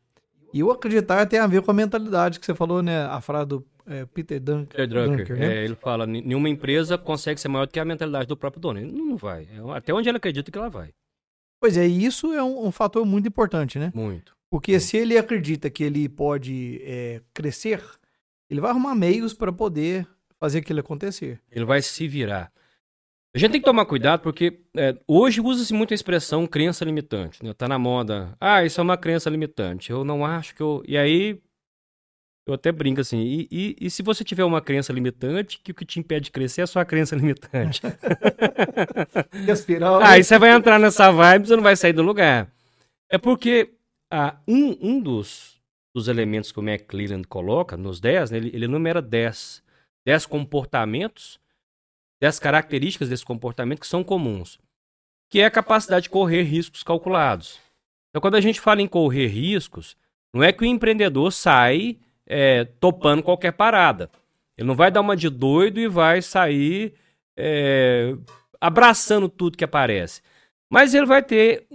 E o acreditar tem a ver com a mentalidade que você falou, né? A frase do é, Peter Dunker. Peter Drucker, Dunker, né? é, ele fala, nenhuma empresa consegue ser maior do que a mentalidade do próprio dono. Ele não vai. É, até onde ele acredita que ela vai. Pois é, e isso é um, um fator muito importante, né? Muito. Porque muito. se ele acredita que ele pode é, crescer, ele vai arrumar meios para poder fazer aquilo acontecer. Ele vai se virar. A gente tem que tomar cuidado porque é, hoje usa-se muito a expressão crença limitante. Né? Tá na moda. Ah, isso é uma crença limitante. Eu não acho que eu. E aí. Eu até brinco assim. E, e, e se você tiver uma crença limitante, que o que te impede de crescer é a sua crença limitante. espiral, ah, aí você vai entrar nessa vibe e você não vai sair do lugar. É porque ah, um, um dos, dos elementos que o McClelland coloca, nos 10, né, ele, ele numera 10 10 comportamentos, 10 características desse comportamento que são comuns, que é a capacidade de correr riscos calculados. Então, quando a gente fala em correr riscos, não é que o empreendedor sai é, topando qualquer parada. Ele não vai dar uma de doido e vai sair é, abraçando tudo que aparece. Mas ele vai ter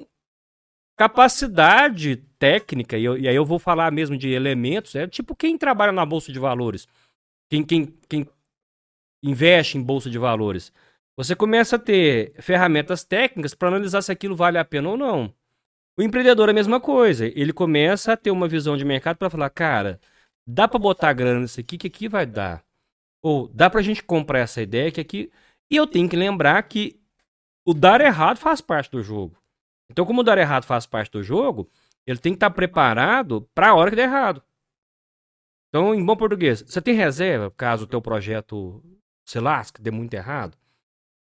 capacidade técnica, e, eu, e aí eu vou falar mesmo de elementos, é tipo quem trabalha na Bolsa de Valores quem, quem, quem investe em bolsa de valores, você começa a ter ferramentas técnicas para analisar se aquilo vale a pena ou não. O empreendedor é a mesma coisa. Ele começa a ter uma visão de mercado para falar, cara, dá para botar grana nisso aqui, que aqui vai dar. Ou dá para a gente comprar essa ideia que aqui. E eu tenho que lembrar que o dar errado faz parte do jogo. Então, como o dar errado faz parte do jogo, ele tem que estar tá preparado para a hora que der errado. Então, em bom português, você tem reserva caso o teu projeto se lasque, dê muito errado?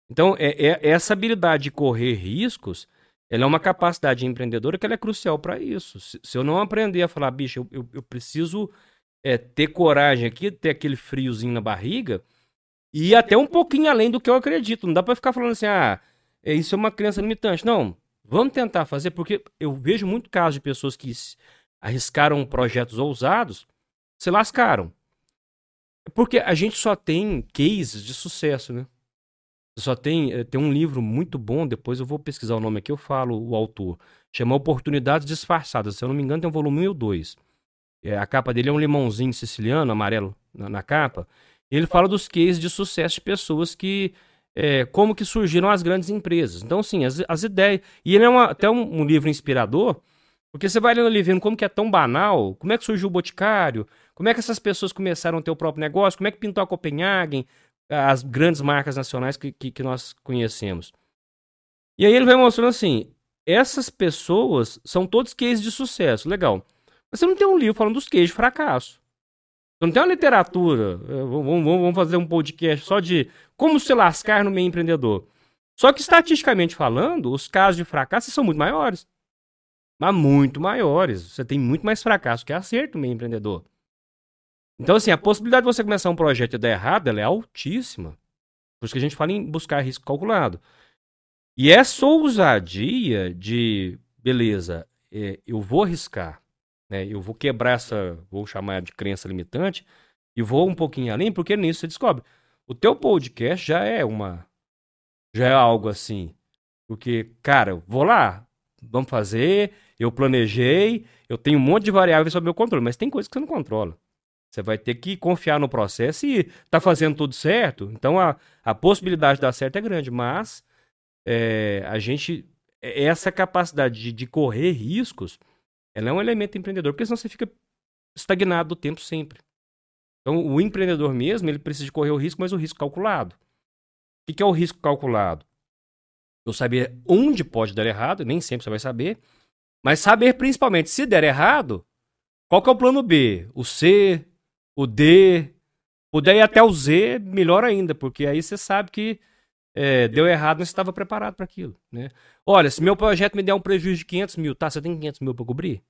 Então, é, é, essa habilidade de correr riscos, ela é uma capacidade empreendedora que é crucial para isso. Se, se, eu não aprender a falar, bicho, eu, eu, eu preciso é, ter coragem aqui, ter aquele friozinho na barriga, e até um pouquinho além do que eu acredito. Não dá para ficar falando assim, ah, é, isso é uma crença limitante. Não, vamos tentar fazer, porque eu vejo muito casos de pessoas que arriscaram projetos ousados se lascaram. Porque a gente só tem cases de sucesso, né? Só tem, eh, tem um livro muito bom, depois eu vou pesquisar o nome aqui, eu falo o autor. Chama Oportunidades Disfarçadas. Se eu não me engano, tem um volume 1 e o 2. É, a capa dele é um limãozinho siciliano, amarelo, na, na capa. Ele fala dos cases de sucesso de pessoas que. É, como que surgiram as grandes empresas. Então, sim, as, as ideias. E ele é uma, até um, um livro inspirador, porque você vai lendo ali vendo como que é tão banal, como é que surgiu o Boticário, como é que essas pessoas começaram a ter o próprio negócio, como é que pintou a Copenhagen, as grandes marcas nacionais que, que, que nós conhecemos. E aí ele vai mostrando assim, essas pessoas são todos cases de sucesso, legal. Mas você não tem um livro falando dos cases de fracasso. Você não tem uma literatura, eh, vamos, vamos fazer um podcast só de como se lascar no meio empreendedor. Só que estatisticamente falando, os casos de fracasso são muito maiores mas muito maiores. Você tem muito mais fracasso que acerto meio empreendedor. Então, assim, a possibilidade de você começar um projeto e dar errado, ela é altíssima. Por isso que a gente fala em buscar risco calculado. E essa ousadia de, beleza, é, eu vou arriscar, né? eu vou quebrar essa, vou chamar de crença limitante, e vou um pouquinho além, porque nisso você descobre. O teu podcast já é uma. Já é algo assim. Porque, cara, vou lá, vamos fazer, eu planejei, eu tenho um monte de variáveis sob meu controle, mas tem coisas que você não controla. Você vai ter que confiar no processo e tá fazendo tudo certo. Então a, a possibilidade de dar certo é grande, mas é, a gente. É, essa capacidade de, de, correr riscos, ela é um elemento empreendedor, porque senão você fica estagnado do tempo sempre. Então o empreendedor mesmo, ele precisa correr o risco, mas o risco calculado. O que é o risco calculado? Eu saber onde pode dar errado, nem sempre você vai saber, mas saber principalmente se der errado, qual que é o plano B? O C, o D, puder ir até o Z, melhor ainda, porque aí você sabe que é, deu errado, você estava preparado para aquilo. Né? Olha, se meu projeto me der um prejuízo de 500 mil, tá, você tem 500 mil para cobrir?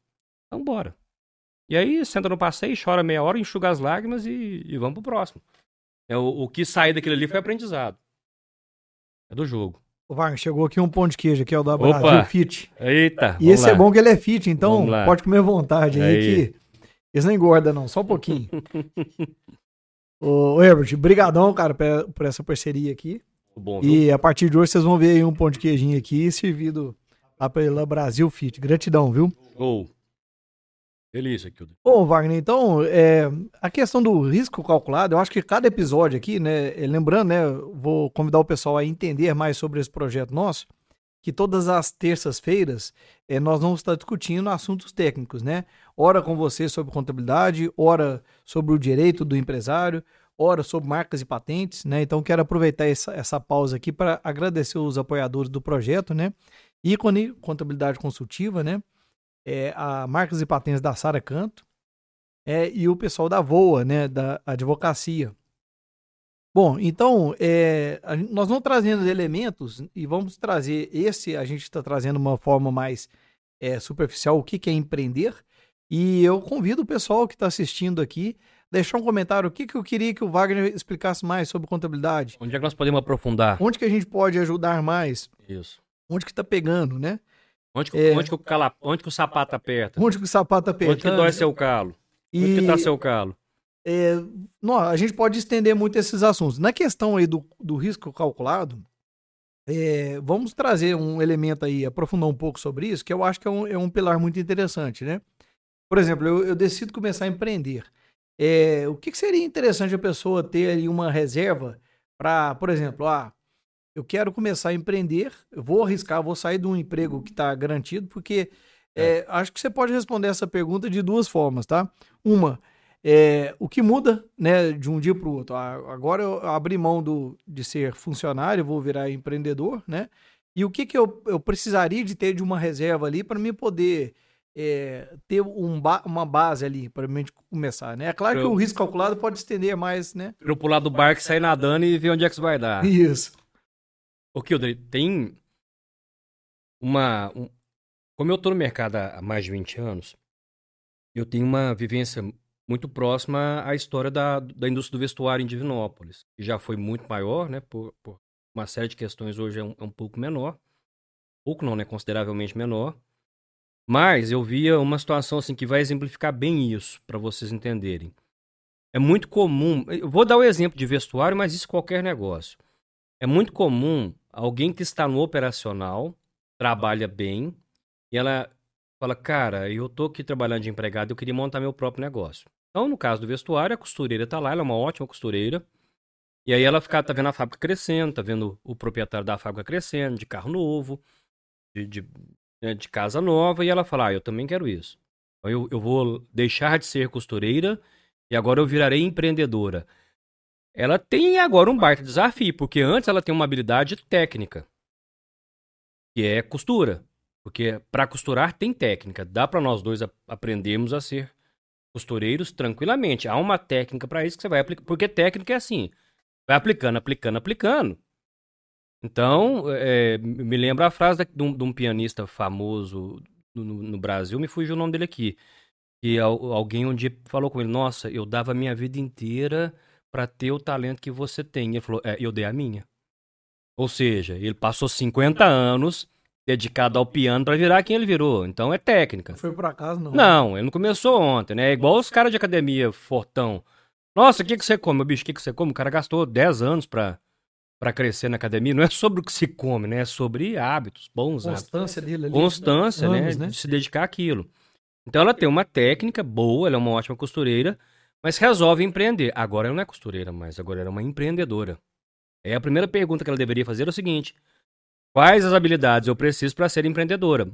Então bora. E aí senta no passeio, chora meia hora, enxuga as lágrimas e, e vamos pro próximo. É, o, o que sair daquilo ali foi aprendizado. É do jogo. O Wagner, chegou aqui um pão de queijo aqui, é o da Brasil Opa. Fit. Eita. E esse é lá. é bom que ele é fit, então pode comer à vontade aí, aí que eles não engordam, não, só um pouquinho. Ô, Herbert, brigadão, cara, por essa parceria aqui. Bom, e a partir de hoje vocês vão ver aí um pão de queijinho aqui servido lá pela Brasil Fit. Gratidão, viu? Show. Delícia, Kildo. Bom, Wagner, então, é, a questão do risco calculado, eu acho que cada episódio aqui, né, lembrando, né, vou convidar o pessoal a entender mais sobre esse projeto nosso, que todas as terças-feiras é, nós vamos estar discutindo assuntos técnicos, né? Ora com você sobre contabilidade, ora sobre o direito do empresário, ora sobre marcas e patentes, né? Então quero aproveitar essa, essa pausa aqui para agradecer os apoiadores do projeto, né? Ícone Contabilidade Consultiva, né? É, a Marcas e Patentes da Sara Canto é, e o pessoal da VOA, né? Da advocacia. Bom, então, é, nós vamos trazendo elementos e vamos trazer esse, a gente está trazendo uma forma mais é, superficial, o que, que é empreender. E eu convido o pessoal que está assistindo aqui deixar um comentário o que, que eu queria que o Wagner explicasse mais sobre contabilidade. Onde é que nós podemos aprofundar? Onde que a gente pode ajudar mais? Isso. Onde que está pegando, né? Onde que, é, onde, que o cala, onde que o sapato aperta? Onde que o sapato aperta? Onde que dói seu calo? E... Onde que está seu calo? É, não, a gente pode estender muito esses assuntos. Na questão aí do, do risco calculado, é, vamos trazer um elemento aí, aprofundar um pouco sobre isso, que eu acho que é um, é um pilar muito interessante, né? Por exemplo, eu, eu decido começar a empreender. É, o que, que, seria interessante a pessoa ter ali uma reserva para, por exemplo, ah, eu quero começar a empreender, eu vou arriscar, vou sair de um emprego que está garantido, porque é. é. acho que você pode responder essa pergunta de duas formas, tá? Uma, é, o que muda né, de um dia para o outro? Agora eu abri mão do, de ser funcionário, vou virar empreendedor, né? E o que, que eu, eu precisaria de ter de uma reserva ali para me poder é, ter um ba uma base ali para mim começar, né? É claro que o risco calculado pode estender mais, né? Para eu pular do barco, sair nadando e ver onde é que isso vai dar. Isso. O Kildre, tem uma... Um... Como eu estou no mercado há mais de 20 anos, eu tenho uma vivência muito próxima à história da, da indústria do vestuário em Divinópolis, que já foi muito maior, né, por, por uma série de questões hoje é um, é um pouco menor, pouco não, né, consideravelmente menor, mas eu via uma situação assim que vai exemplificar bem isso, para vocês entenderem. É muito comum, eu vou dar o um exemplo de vestuário, mas isso qualquer negócio. É muito comum alguém que está no operacional, trabalha bem, e ela fala, cara, eu tô aqui trabalhando de empregado, eu queria montar meu próprio negócio. Então, no caso do vestuário, a costureira tá lá, ela é uma ótima costureira. E aí ela fica, tá vendo a fábrica crescendo, tá vendo o proprietário da fábrica crescendo, de carro novo, de, de, né, de casa nova, e ela fala, ah, eu também quero isso. Eu, eu vou deixar de ser costureira e agora eu virarei empreendedora. Ela tem agora um baita desafio, porque antes ela tem uma habilidade técnica, que é costura. Porque para costurar tem técnica. Dá para nós dois aprendermos a ser costureiros tranquilamente. Há uma técnica para isso que você vai aplicar. Porque técnica é assim: vai aplicando, aplicando, aplicando. Então, é, me lembra a frase de um, de um pianista famoso no, no, Brasil, me fugiu o nome dele aqui. Que alguém um dia falou com ele: Nossa, eu dava a minha vida inteira para ter o talento que você tem. Ele falou: é, Eu dei a minha. Ou seja, ele passou 50 anos dedicado ao piano para virar quem ele virou. Então é técnica. Não foi por acaso, não. Não, ele não começou ontem, né? É igual os caras de academia fortão. Nossa, o que, que você come? Meu bicho, o que, que você come? O cara gastou 10 anos pra, pra crescer na academia. Não é sobre o que se come, né? É sobre hábitos, bons Constância hábitos. dele ali. Constância, né? né? De se dedicar àquilo. Então ela tem uma técnica boa, ela é uma ótima costureira, mas resolve empreender. Agora ela não é costureira mais, agora ela é uma empreendedora. É a primeira pergunta que ela deveria fazer é o seguinte: quais as habilidades eu preciso para ser empreendedora?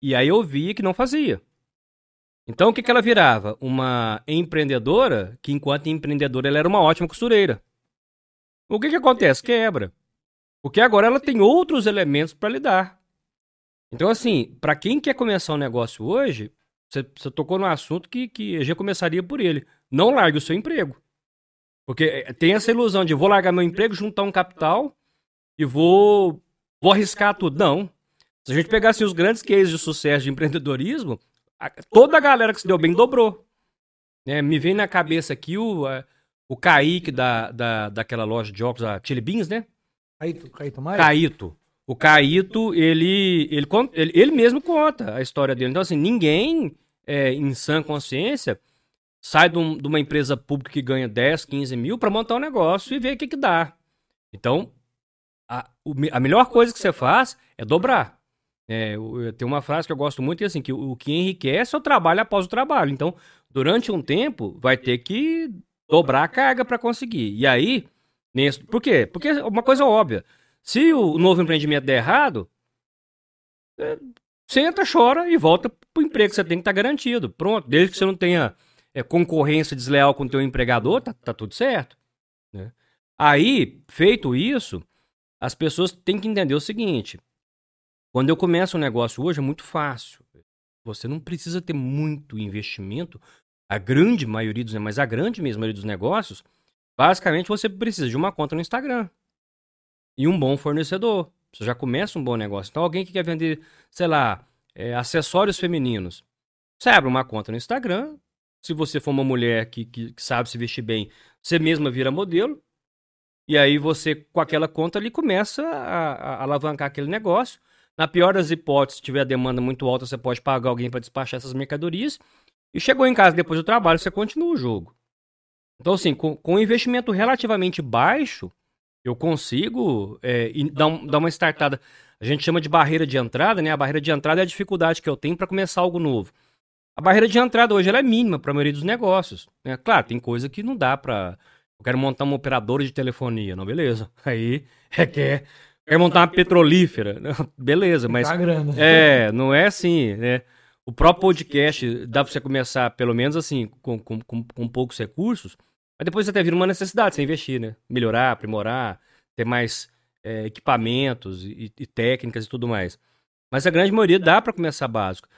E aí eu via que não fazia. Então o que, que ela virava? Uma empreendedora que, enquanto empreendedora, ela era uma ótima costureira. O que, que acontece? Quebra. Porque agora ela tem outros elementos para lidar. Então, assim, para quem quer começar um negócio hoje, você, você tocou num assunto que, que já começaria por ele. Não largue o seu emprego. Porque eh, tem essa ilusão de vou largar meu emprego, juntar um capital e vou, vou arriscar tudo. Não. Se a gente pegasse os grandes cases de sucesso de empreendedorismo, a, toda a galera que se deu bem dobrou. É, me vem na cabeça aqui o, a, o Kaique da, da, daquela loja de óculos, a Chili Beans, né? Caíto, Caíto Maia? Caíto. O Caíto, ele, ele, ele, ele mesmo conta a história dele. Então, assim, ninguém é, em sã consciência sai de, um, de, uma empresa pública que ganha 10, 15 mil para montar um negócio e ver o que, que dá. Então, a, a melhor coisa que você faz é dobrar. É, tem uma frase que eu gosto muito, que é assim, que o, o que enriquece é o trabalho após o trabalho. Então, durante um tempo, vai ter que dobrar a carga para conseguir. E aí, nesse, por quê? Porque é uma coisa óbvia. Se o novo empreendimento der errado, é, senta, chora e volta pro emprego que você tem que estar tá garantido. Pronto, desde que você não tenha é, concorrência desleal com o teu empregador, tá, tá tudo certo. Né? Aí, feito isso, as pessoas têm que entender o seguinte: quando eu começo um negócio hoje é muito fácil. Você não precisa ter muito investimento. A grande maioria dos, mas a grande mesmo maioria dos negócios, basicamente você precisa de uma conta no Instagram e um bom fornecedor. Você já começa um bom negócio. Então, alguém que quer vender, sei lá, é, acessórios femininos, você abre uma conta no Instagram. Se você for uma mulher que, que, que sabe se vestir bem, você mesma vira modelo. E aí você, com aquela conta ali, começa a, a alavancar aquele negócio. Na pior das hipóteses, se tiver demanda muito alta, você pode pagar alguém para despachar essas mercadorias. E chegou em casa depois do trabalho, você continua o jogo. Então, assim, com, com um investimento relativamente baixo, eu consigo é, dar, um, dar uma startada. A gente chama de barreira de entrada, né? A barreira de entrada é a dificuldade que eu tenho para começar algo novo. A barreira de entrada hoje é mínima para a maioria dos negócios. Né? Claro, tem coisa que não dá para. Eu quero montar uma operadora de telefonia, não, beleza. Aí é que é. Quero montar uma petrolífera, beleza, mas. É, não é assim, né? O próprio podcast dá para você começar, pelo menos assim, com, com, com, com poucos recursos. Mas depois até vira uma necessidade você investir, né? Melhorar, aprimorar, ter mais é, equipamentos e, e, técnicas e tudo mais. Mas a grande maioria dá para começar básico.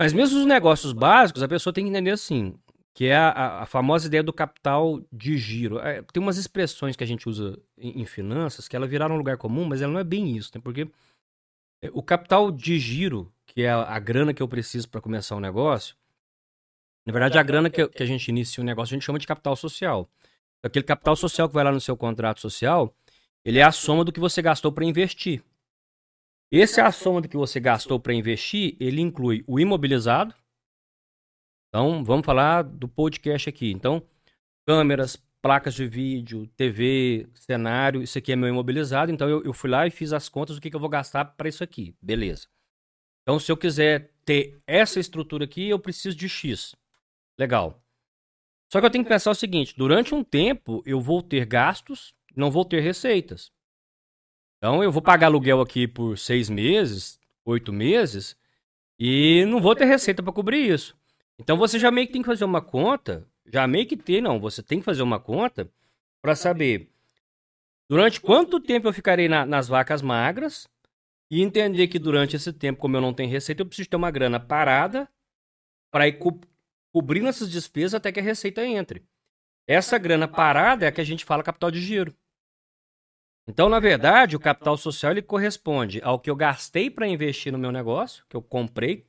Mas mesmo os negócios básicos, a pessoa tem que entender assim, que é a, a famosa ideia do capital de giro. É, tem umas expressões que a gente usa em, em, finanças que ela viraram um lugar comum, mas ela não é bem isso, né? Porque é, o capital de giro, que é a, a grana que eu preciso para começar um negócio, na verdade, a grana que, que a gente inicia um negócio, a gente chama de capital social. Aquele capital social que vai lá no seu contrato social, ele é a soma do que você gastou para investir. Esse é a soma do que você gastou para investir, ele inclui o imobilizado. Então, vamos falar do podcast aqui. Então, câmeras, placas de vídeo, TV, cenário, isso aqui é meu imobilizado. Então, eu, eu fui lá e fiz as contas do que, que eu vou gastar para isso aqui. Beleza. Então, se eu quiser ter essa estrutura aqui, eu preciso de X. Legal. Só que eu tenho que pensar o seguinte: durante um tempo eu vou ter gastos, não vou ter receitas. Então eu vou pagar aluguel aqui por seis meses, oito meses, e não vou ter receita para cobrir isso. Então você já meio que tem que fazer uma conta, já meio que ter, não, você tem que fazer uma conta para saber durante quanto tempo eu ficarei na, nas vacas magras e entender que durante esse tempo, como eu não tenho receita, eu preciso ter uma grana parada para ir cobrindo essas despesas até que a receita entre. Essa grana parada é a que a gente fala capital de giro. Então, na verdade, o capital social ele corresponde ao que eu gastei para investir no meu negócio, que eu comprei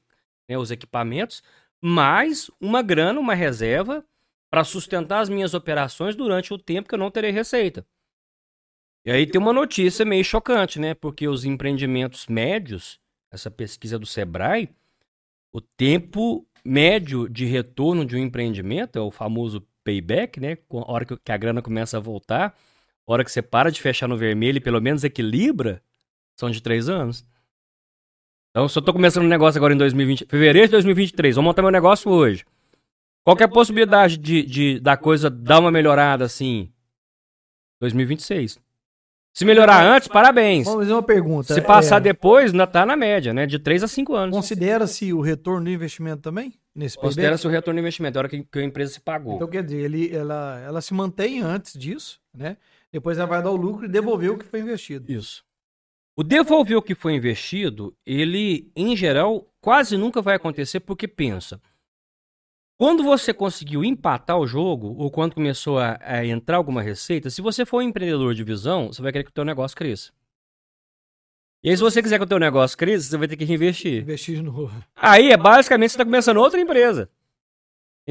né, os equipamentos, mais uma grana, uma reserva para sustentar as minhas operações durante o tempo que eu não terei receita. E aí tem uma notícia meio chocante, né? Porque os empreendimentos médios, essa pesquisa do Sebrae, o tempo médio de retorno de um empreendimento, é o famoso payback, né? A hora que a grana começa a voltar, a hora que você para de fechar no vermelho e pelo menos equilibra, são de três anos. Então, se eu tô começando um negócio agora em 2020, fevereiro de 2023, vou montar meu negócio hoje. Qual que é a possibilidade de, de da coisa dar uma melhorada assim? 2026. Se melhorar antes, parabéns. Vamos fazer uma pergunta. Se passar É, depois, ainda tá na média, né? De 3 a 5 anos. Considera-se o retorno do investimento também? Nesse? Considera-se o retorno do investimento, a hora que, que a empresa se pagou. Então, quer dizer, ele, ela, ela se mantém antes disso, né? Depois ela vai dar o lucro e devolver o que foi investido. Isso. O devolver o que foi investido, ele, em geral, quase nunca vai acontecer porque pensa. Quando você conseguiu empatar o jogo, ou quando começou a, a entrar alguma receita, se você for um empreendedor de visão, você vai querer que o teu negócio cresça. E aí, se você quiser que o teu negócio cresça, você vai ter que reinvestir. Investir de novo. Aí, é basicamente, você está começando outra empresa.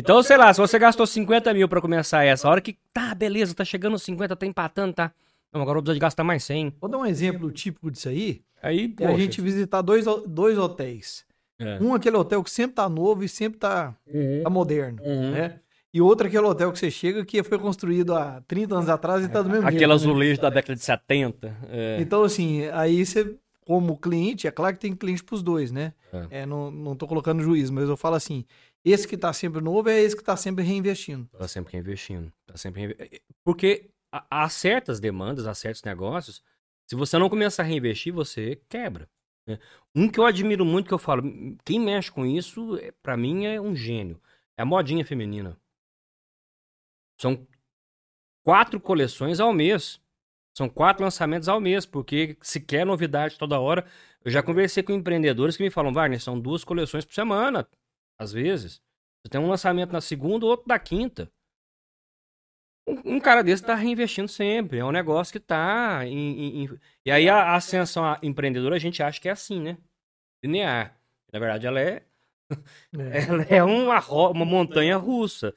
Então, sei lá, se você gastou 50 mil para começar essa, a hora que, tá, beleza, tá chegando aos 50, tá empatando, tá. Não, agora eu preciso de gastar mais 100. Vou dar um exemplo típico disso aí. Aí, É a gente visitar dois, dois hotéis. É. Um aquele hotel que sempre tá novo e sempre tá, Uhum. tá moderno, Uhum. né? E outro aquele hotel que você chega que foi construído há 30 anos atrás e tá do mesmo Aquele jeito. né? azulejo da década de 70. É. Então, assim, aí você, como cliente, é claro que tem cliente pros dois, né? É. É, não, não tô colocando juízo, mas eu falo assim, esse que tá sempre novo é esse que tá sempre reinvestindo. Tá sempre reinvestindo. Tá sempre reinve- Porque há- certas demandas, há certos negócios, se você não começar a reinvestir, você quebra. né? Um que eu admiro muito, que eu falo, quem mexe com isso, é- pra mim, é um gênio. É a modinha feminina. São quatro coleções ao mês. São quatro lançamentos ao mês, porque se quer novidade toda hora. Eu já conversei com empreendedores que me falam, Wagner, são duas coleções por semana, às vezes. Você tem um lançamento na segunda, outro na quinta. Um, um cara desse tá reinvestindo sempre. É um negócio que tá em. em- em- E aí a, a ascensão a- empreendedora a gente acha que é assim, né? Linear. Na verdade, ela é, É. ela é uma, ro- uma montanha russa.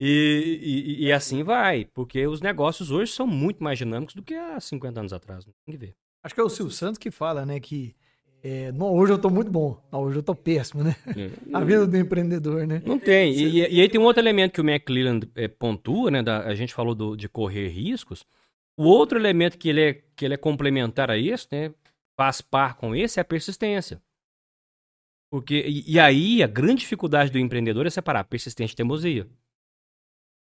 E, e- e assim vai. Porque os negócios hoje são muito mais dinâmicos do que há 50 anos atrás. Tem que ver. Acho que é o Silvio Santos que fala, né, que é, não, hoje eu tô muito bom, hoje eu tô péssimo, né? A vida do empreendedor, né? Não tem. E, e- e aí tem um outro elemento que o McClelland eh, pontua, né? da- a gente falou do- de correr riscos. O outro elemento que ele, é, que ele é complementar a esse, né? Faz par com esse, é a persistência. Porque, e, e aí a grande dificuldade do empreendedor é separar persistência e teimosia.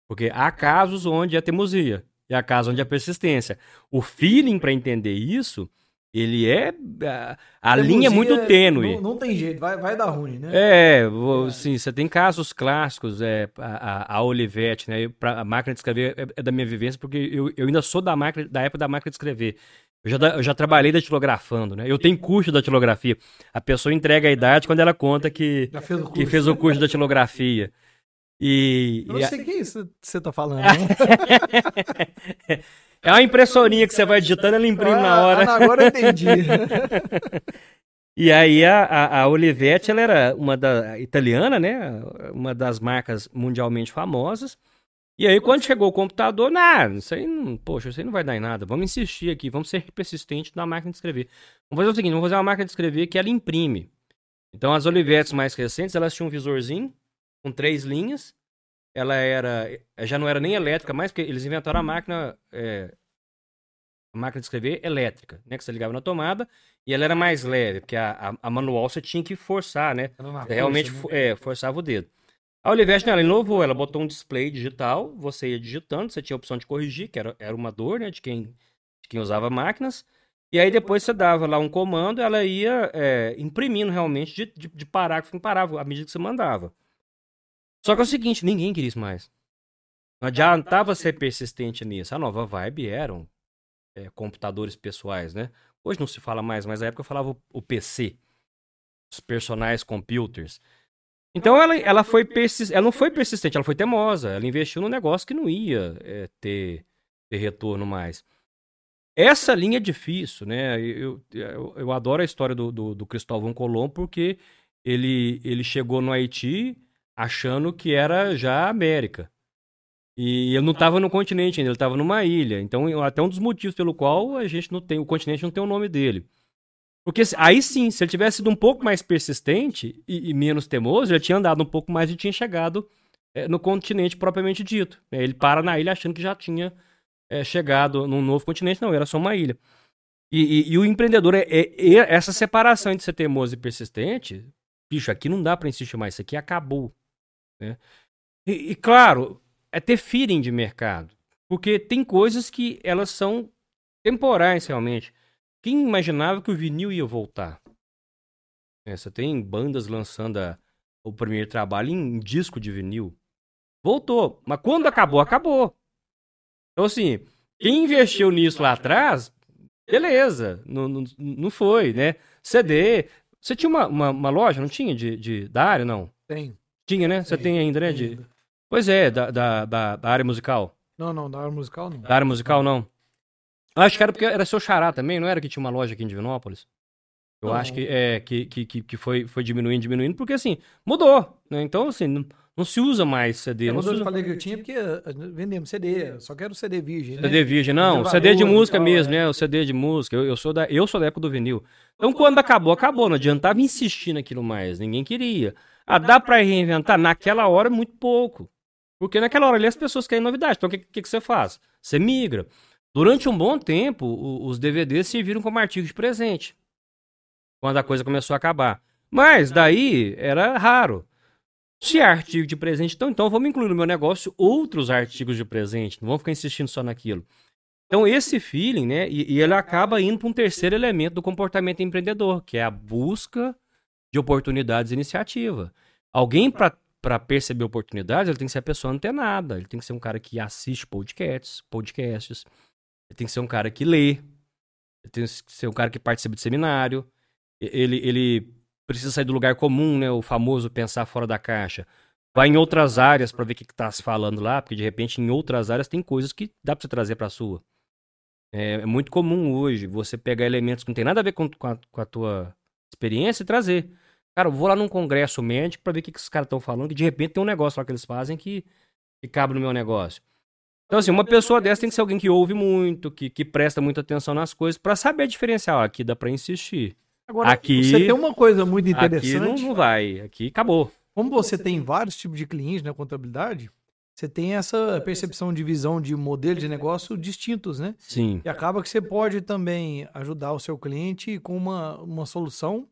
Porque há casos onde é teimosia e há casos onde é persistência. O feeling para entender isso, ele é. A, a linha é muito tênue. Não, não tem jeito, vai, vai dar ruim, né? É, vo- sim, você tem casos clássicos, é, a, a, Olivetti, né? pra- a máquina de escrever é, é da minha vivência, porque eu, eu ainda sou da, máquina, da época da máquina de escrever. Eu já, da- eu já trabalhei datilografando, né? Eu tenho curso de datilografia. A pessoa entrega a idade quando ela conta que, fez o que curso. fez o curso de datilografia. E, Eu não sei o que é isso que você tá falando. é uma impressorinha que você vai digitando, ela imprime na Ah, hora. ah, agora eu entendi. E aí a, a, a Olivetti, ela era uma da italiana, né? Uma das marcas mundialmente famosas. E aí quando chegou o computador, nada, isso aí não, poxa, isso aí não vai dar em nada. Vamos insistir aqui, vamos ser persistentes na máquina de escrever. Vamos fazer o seguinte, vamos fazer uma máquina de escrever que ela imprime. Então as Olivetti mais recentes, elas tinham um visorzinho com três linhas. Ela era, já não era nem elétrica mais, porque eles inventaram a máquina, é, a máquina de escrever elétrica, né? Que você ligava na tomada e ela era mais leve, porque a, a, a manual você tinha que forçar, né? Você realmente fo- é, forçava o dedo. A Olivetti, não, ela inovou, ela botou um display digital, você ia digitando, você tinha a opção de corrigir, que era, era uma dor, né, de quem, de quem usava máquinas, e aí depois você dava lá um comando, ela ia é, imprimindo realmente de, de, de parágrafo em parágrafo, à medida que você mandava. Só que é o seguinte, ninguém queria isso mais. Não adiantava ser persistente nisso. A nova vibe eram é, computadores pessoais, né? Hoje não se fala mais, mas na época eu falava o, PC. Os personagens computers. Então ela, ela foi persis, ela não foi persistente, ela foi teimosa. Ela investiu num negócio que não ia é, ter, ter retorno mais. Essa linha é difícil, né? Eu, eu, eu adoro a história do, do, do Cristóvão Colombo porque ele, ele chegou no Haiti achando que era já a América. E ele não estava no continente ainda, ele estava numa ilha. Então, até um dos motivos pelo qual a gente não tem, o continente não tem o nome dele. Porque aí sim, se ele tivesse sido um pouco mais persistente e, e menos teimoso, ele tinha andado um pouco mais e tinha chegado eh, no continente propriamente dito. né? Ele para na ilha achando que já tinha eh, chegado num novo continente, não, era só uma ilha. E, e- e o empreendedor, é, é- é- essa separação entre ser teimoso e persistente, bicho, aqui não dá pra insistir mais, isso aqui acabou. Né? E, e, claro, é ter feeling de mercado. Porque tem coisas que elas são temporais realmente. Quem imaginava que o vinil ia voltar? É, você tem bandas lançando a, o primeiro trabalho em disco de vinil. Voltou. Mas quando acabou, acabou. Então, assim, quem investiu nisso lá atrás, beleza. Não, não, não foi, né? CD. Você tinha uma, uma, uma loja, não tinha? De, de, da área, não? Tem. Tinha, né? Você tem ainda, né? De... Pois é, da, da, da, da, área musical. Não, não, da área musical não. Da área musical não. Acho que era porque era seu xará também, não era que tinha uma loja aqui em Divinópolis? Eu não. acho que, é, que, que, que foi, foi diminuindo, diminuindo, porque assim, mudou, né? Então, assim, não, não se usa mais CD. Eu não eu usa... falei que eu tinha porque eh, vendemos CD, só quero CD virgem, né? CD virgem, não, CD de música tal, mesmo, é. né? O CD de música. Eu, eu, sou da, eu sou da época do vinil. Então, quando acabou, acabou. Não adiantava insistir naquilo mais. Ninguém queria. Ah, dá pra reinventar? Naquela hora, muito pouco. Porque naquela hora ali as pessoas querem novidade. Então, o que, que, que você faz? Você migra. Durante um bom tempo, os DVDs serviram como artigo de presente. Quando a coisa começou a acabar. Mas daí era raro. Se é artigo de presente, então, então vamos incluir no meu negócio outros artigos de presente. Não vamos ficar insistindo só naquilo. Então, esse feeling, né? E, e ele acaba indo para um terceiro elemento do comportamento empreendedor, que é a busca de oportunidades e iniciativa. Alguém, para perceber oportunidades, ele tem que ser a pessoa antenada. Ele tem que ser um cara que assiste podcasts, podcasts. Ele tem que ser um cara que lê. Ele tem que ser um cara que participa de seminário. Ele, ele precisa sair do lugar comum, né? O famoso pensar fora da caixa. Vai em outras áreas para ver o que está se falando lá, porque de repente em outras áreas tem coisas que dá para você trazer para a sua. É, é, muito comum hoje você pegar elementos que não tem nada a ver com, com, a, com a tua experiência e trazer. Cara, eu vou lá num congresso médico para ver o que, que esses caras estão falando, que de repente tem um negócio lá que eles fazem que, que cabe no meu negócio. Então, assim, uma pessoa dessa tem que ser alguém que ouve muito, que, que presta muita atenção nas coisas, para saber diferenciar. Ó, aqui dá para insistir. Agora, aqui, você tem uma coisa muito interessante. Aqui não, não vai, aqui acabou. Como você tem vários tipos de clientes na contabilidade, você tem essa percepção de visão de modelo de negócio distintos, né? Sim. E acaba que você pode também ajudar o seu cliente com uma, uma solução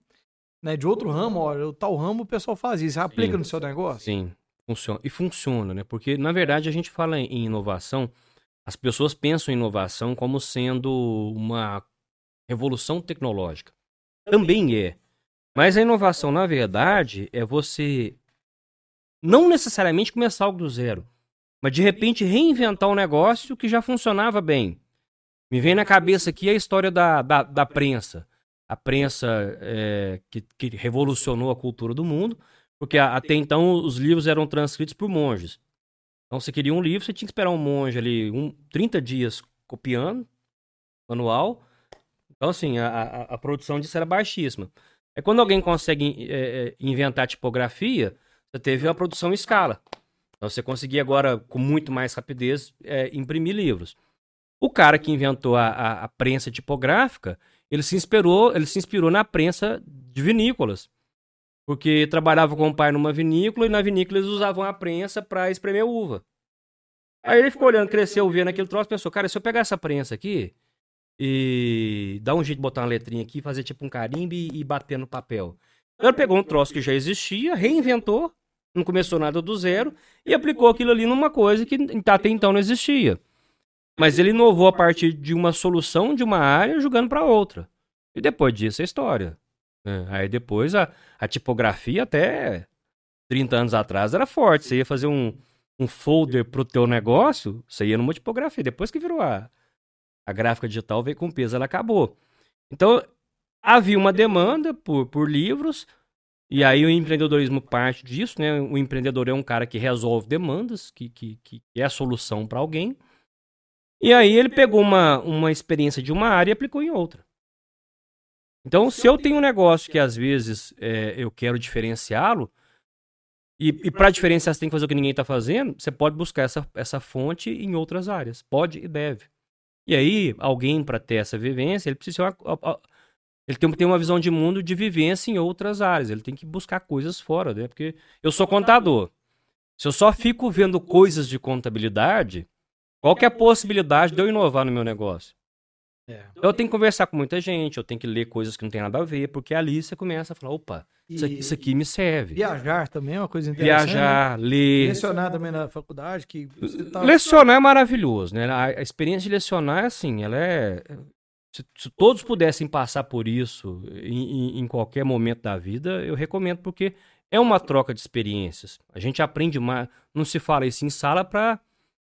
né, de outro ramo. Olha, o tal ramo o pessoal faz isso, aplica Sim. no seu negócio. Sim. Funciona. E funciona, né? Porque, na verdade, a gente fala em inovação, as pessoas pensam em inovação como sendo uma revolução tecnológica. Também é. Mas a inovação, na verdade, é você não necessariamente começar algo do zero, mas de repente reinventar um negócio que já funcionava bem. Me vem na cabeça aqui a história da, da, da prensa. A prensa é, que, que revolucionou a cultura do mundo porque até então os livros eram transcritos por monges. Então, você queria um livro, você tinha que esperar um monge ali um, 30 dias copiando, manual. Então, assim, a, a, a produção disso era baixíssima. É quando alguém consegue é, é, inventar tipografia, você teve uma produção em escala. Então, você conseguia agora, com muito mais rapidez, é, imprimir livros. O cara que inventou a, a, a, prensa tipográfica, ele se inspirou, ele se inspirou na prensa de vinícolas. Porque trabalhava com o pai numa vinícola e na vinícola eles usavam a prensa para espremer uva. Aí ele ficou olhando, cresceu, vendo aquele troço, pensou, cara, se eu pegar essa prensa aqui e dar um jeito de botar uma letrinha aqui, fazer tipo um carimbo e, e bater no papel. Ele pegou um troço que já existia, reinventou, não começou nada do zero, e aplicou aquilo ali numa coisa que até então não existia. Mas ele inovou a partir de uma solução de uma área jogando para outra. E depois disso é história. É, aí depois a, a tipografia até 30 anos atrás era forte. Você ia fazer um, um folder pro teu negócio, você ia numa tipografia. Depois que virou a, a gráfica digital, veio com peso, ela acabou. Então, havia uma demanda por, por livros, e aí o empreendedorismo parte disso, né? O empreendedor é um cara que resolve demandas, que, que, que é a solução para alguém. E aí ele pegou uma, uma experiência de uma área e aplicou em outra. Então, se eu tenho um negócio que às vezes é, eu quero diferenciá-lo, e, e para diferenciar você tem que fazer o que ninguém está fazendo, você pode buscar essa, essa fonte em outras áreas. Pode e deve. E aí, alguém para ter essa vivência, ele precisa uma, ele tem ter uma visão de mundo de vivência em outras áreas. Ele tem que buscar coisas fora, né? Porque eu sou contador. Se eu só fico vendo coisas de contabilidade, qual que é a possibilidade de eu inovar no meu negócio? É. Eu tenho que conversar com muita gente, eu tenho que ler coisas que não tem nada a ver, porque ali você começa a falar, opa, isso aqui, isso aqui me serve. Viajar também é uma coisa interessante. Viajar, né? ler. Lecionar também na faculdade. que tá... Lecionar é maravilhoso, né? A, experiência de lecionar, assim, ela é... Se, se todos pudessem passar por isso em, em, qualquer momento da vida, eu recomendo, porque é uma troca de experiências. A gente aprende mais. Não se fala isso em sala para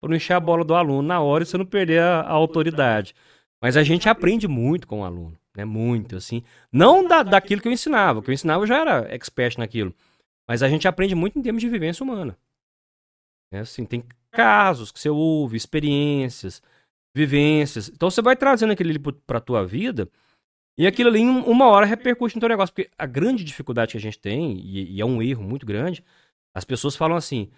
não encher a bola do aluno na hora e você não perder a, a autoridade. Mas a gente aprende muito com o aluno, né? Muito, assim. Não da, daquilo que eu ensinava. Que eu ensinava eu já era expert naquilo. Mas a gente aprende muito em termos de vivência humana. É assim, tem casos que você ouve, experiências, vivências. Então você vai trazendo aquilo ali para tua vida e aquilo ali, em uma hora, repercute no teu negócio. Porque a grande dificuldade que a gente tem, e, e é um erro muito grande, as pessoas falam assim: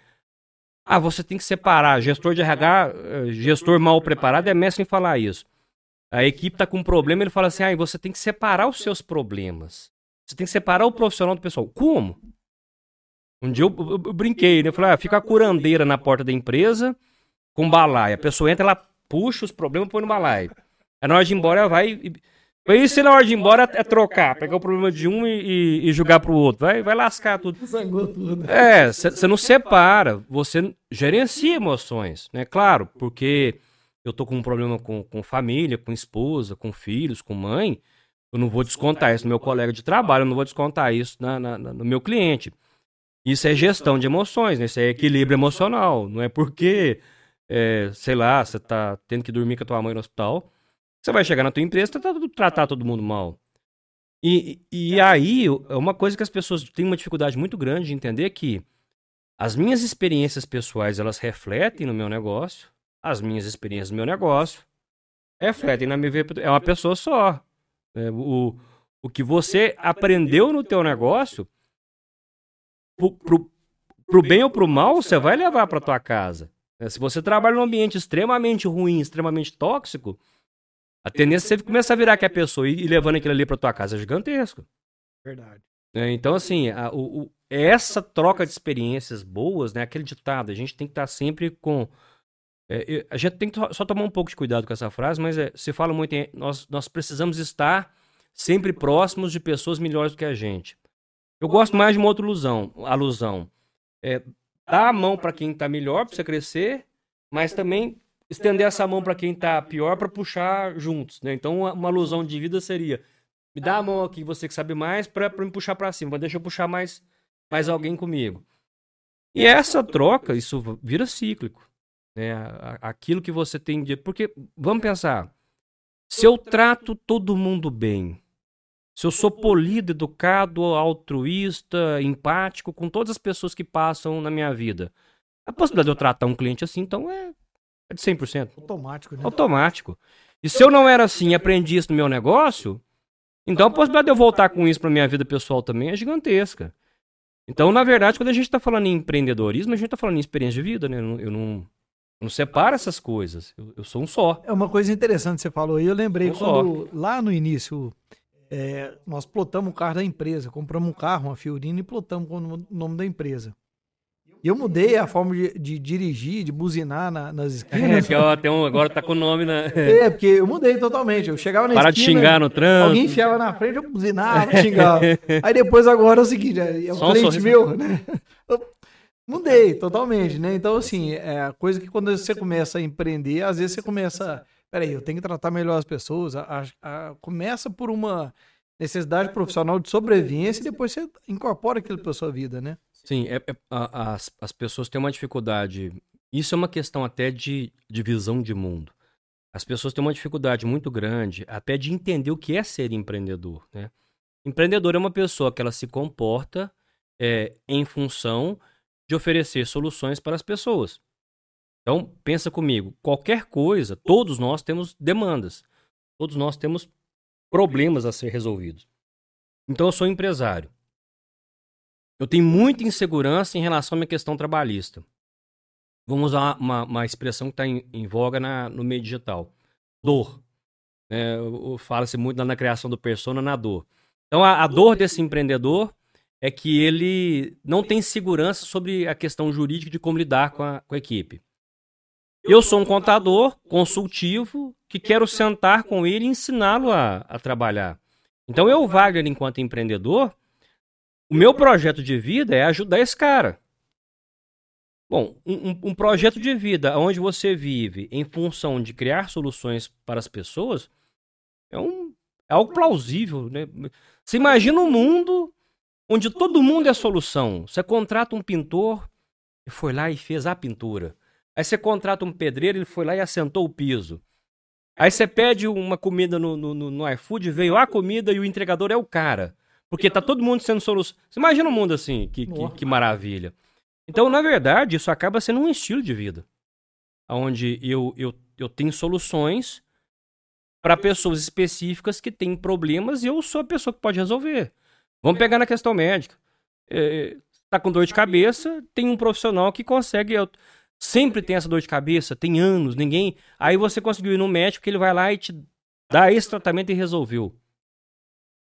ah, você tem que separar gestor de RH, eh, gestor mal preparado, é mestre em falar isso. A equipe está com um problema, ele fala assim: ah, você tem que separar os seus problemas. Você tem que separar o profissional do pessoal. Como? Um dia eu, eu, eu brinquei, né? Eu falei, ah, fica a curandeira na porta da empresa com balaia. A pessoa entra, ela puxa os problemas e põe no balaio. Aí na hora de ir embora, ela vai. E se na hora de ir embora é trocar, pegar o problema de um e, e, e jogar pro outro. Vai, vai lascar tudo. Sangou tudo. É, você não separa, você gerencia emoções, né? Claro, porque eu tô com um problema com, com família, com esposa, com filhos, com mãe, eu não vou descontar isso no meu colega de trabalho, eu não vou descontar isso na, na, no meu cliente. Isso é gestão de emoções, né? Isso é equilíbrio emocional. Não é porque, é, sei lá, você tá tendo que dormir com a tua mãe no hospital, você vai chegar na tua empresa e tratar, tratar todo mundo mal. E, e aí, é uma coisa que as pessoas têm uma dificuldade muito grande de entender que as minhas experiências pessoais, elas refletem no meu negócio, as minhas experiências no meu negócio refletem na minha vida. É uma pessoa só. É, o, o que você aprendeu no teu negócio, pro, pro, pro bem ou pro mal, você vai levar para tua casa. É, se você trabalha num ambiente extremamente ruim, extremamente tóxico, a tendência é você começar a virar aquela pessoa e, levando aquilo ali para tua casa é gigantesco. Verdade. É, então, assim, a, o, o, essa troca de experiências boas, né? Aquele ditado, a gente tem que estar tá sempre com é, a gente tem que só tomar um pouco de cuidado com essa frase, mas é, se fala muito em nós, nós precisamos estar sempre próximos de pessoas melhores do que a gente. Eu gosto mais de uma outra ilusão, alusão. É, dar a mão para quem está melhor para você crescer, mas também estender essa mão para quem está pior para puxar juntos. Né? Então, uma, alusão de vida seria: me dá a mão aqui, você que sabe mais, para me puxar para cima, deixa eu puxar mais, mais alguém comigo. E essa troca, isso vira cíclico. Né? Aquilo que você tem de. Porque, vamos pensar, se eu trato todo mundo bem, se eu sou polido, educado, altruísta, empático com todas as pessoas que passam na minha vida, a possibilidade de eu tratar um cliente assim, então, é, é de 100%. Automático, né? Automático. E se eu não era assim aprendi isso no meu negócio, então a possibilidade de eu voltar com isso para minha vida pessoal também é gigantesca. Então, na verdade, quando a gente está falando em empreendedorismo, a gente está falando em experiência de vida, né? Eu não, não separa essas coisas. Eu, eu, sou um só. É uma coisa interessante que você falou aí. Eu lembrei um quando, só. lá no início, é, nós plotamos o carro da empresa. Compramos um carro, uma Fiorina, e plotamos com o nome da empresa. E eu mudei a forma de, de dirigir, de buzinar na, nas esquinas. É, que ó, tem um, agora tá com o nome na. É, porque eu mudei totalmente. Eu chegava na Para esquina. de xingar no trânsito. Alguém enfiava na frente, eu buzinava, xingava. Aí depois agora é o seguinte: é um Só cliente um meu, né? Eu Mudei totalmente, né? Então, assim, é a coisa que quando você começa a empreender, às vezes você começa. Peraí, eu tenho que tratar melhor as pessoas. A, a, começa por uma necessidade profissional de sobrevivência e depois você incorpora aquilo para sua vida, né? Sim, é, é, a, as, as pessoas têm uma dificuldade. Isso é uma questão até de, de visão de mundo. As pessoas têm uma dificuldade muito grande até de entender o que é ser empreendedor, né? Empreendedor é uma pessoa que ela se comporta é, em função de oferecer soluções para as pessoas. Então, pensa comigo, qualquer coisa, todos nós temos demandas. Todos nós temos problemas a ser resolvidos. Então, eu sou empresário. Eu tenho muita insegurança em relação à minha questão trabalhista. Vamos usar uma, uma expressão que está em, em, voga na, no meio digital. Dor. É, Fala-se muito na criação do persona na dor. Então, a, a dor desse empreendedor é que ele não tem segurança sobre a questão jurídica de como lidar com a, com a equipe. Eu sou um contador consultivo que quero sentar com ele e ensiná-lo a, a trabalhar. Então, eu, Wagner, enquanto empreendedor, o meu projeto de vida é ajudar esse cara. Bom, um, um, projeto de vida onde você vive em função de criar soluções para as pessoas é, um, é algo plausível. Né? Você imagina um mundo onde todo mundo é solução. Você contrata um pintor e foi lá e fez a pintura. Aí você contrata um pedreiro, ele foi lá e assentou o piso. Aí você pede uma comida no, no, no iFood, veio a comida e o entregador é o cara. Porque tá todo mundo sendo solução. Você imagina um mundo assim, que, que, que, maravilha. Então, na verdade, isso acaba sendo um estilo de vida. Onde eu, eu, eu tenho soluções para pessoas específicas que têm problemas e eu sou a pessoa que pode resolver. Vamos pegar na questão médica. É, tá com dor de cabeça, tem um profissional que consegue. Sempre tem essa dor de cabeça, tem anos, ninguém. Aí você conseguiu ir no médico que ele vai lá e te dá esse tratamento e resolveu.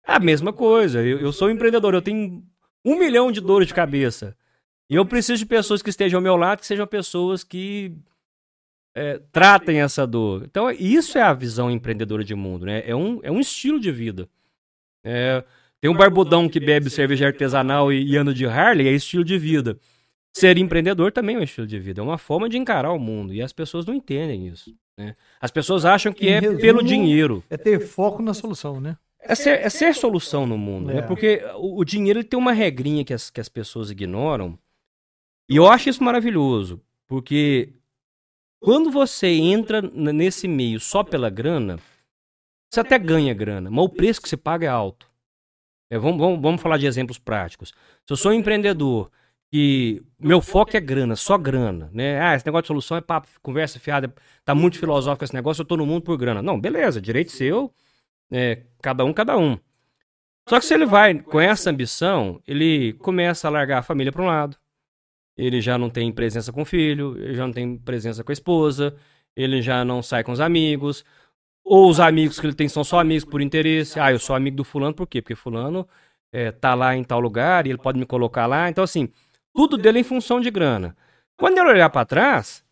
É a mesma coisa. Eu, eu sou um empreendedor, eu tenho um milhão de dores de cabeça. E eu preciso de pessoas que estejam ao meu lado, que sejam pessoas que é, tratem essa dor. Então, isso é a visão empreendedora de mundo, né? É um, é um estilo de vida. É, tem um barbudão que bebe cerveja artesanal e, e anda de Harley, é estilo de vida. Ser empreendedor também é um estilo de vida, é uma forma de encarar o mundo. E as pessoas não entendem isso. Né? As pessoas acham que em é resumo, pelo dinheiro. É ter foco na solução, né? É ser, é ser solução no mundo, né? é. né? Porque o, o dinheiro tem uma regrinha que as, que as pessoas ignoram. E eu acho isso maravilhoso. Porque quando você entra nesse meio só pela grana, você até ganha grana, mas o preço que você paga é alto. É, vamos, vamos, vamos falar de exemplos práticos. Se eu sou um empreendedor que meu foco é grana, só grana, né? Ah, esse negócio de solução é papo, conversa fiada, tá muito filosófico esse negócio, eu tô no mundo por grana. Não, beleza, direito seu, é, cada um, cada um. Só que se ele vai com essa ambição, ele começa a largar a família para um lado. Ele já não tem presença com o filho, ele já não tem presença com a esposa, ele já não sai com os amigos. Ou os amigos que ele tem são só amigos por interesse. Ah, eu sou amigo do fulano, por quê? Porque fulano é, tá lá em tal lugar e ele pode me colocar lá. Então, assim, tudo dele em função de grana. Quando ele olhar para trás,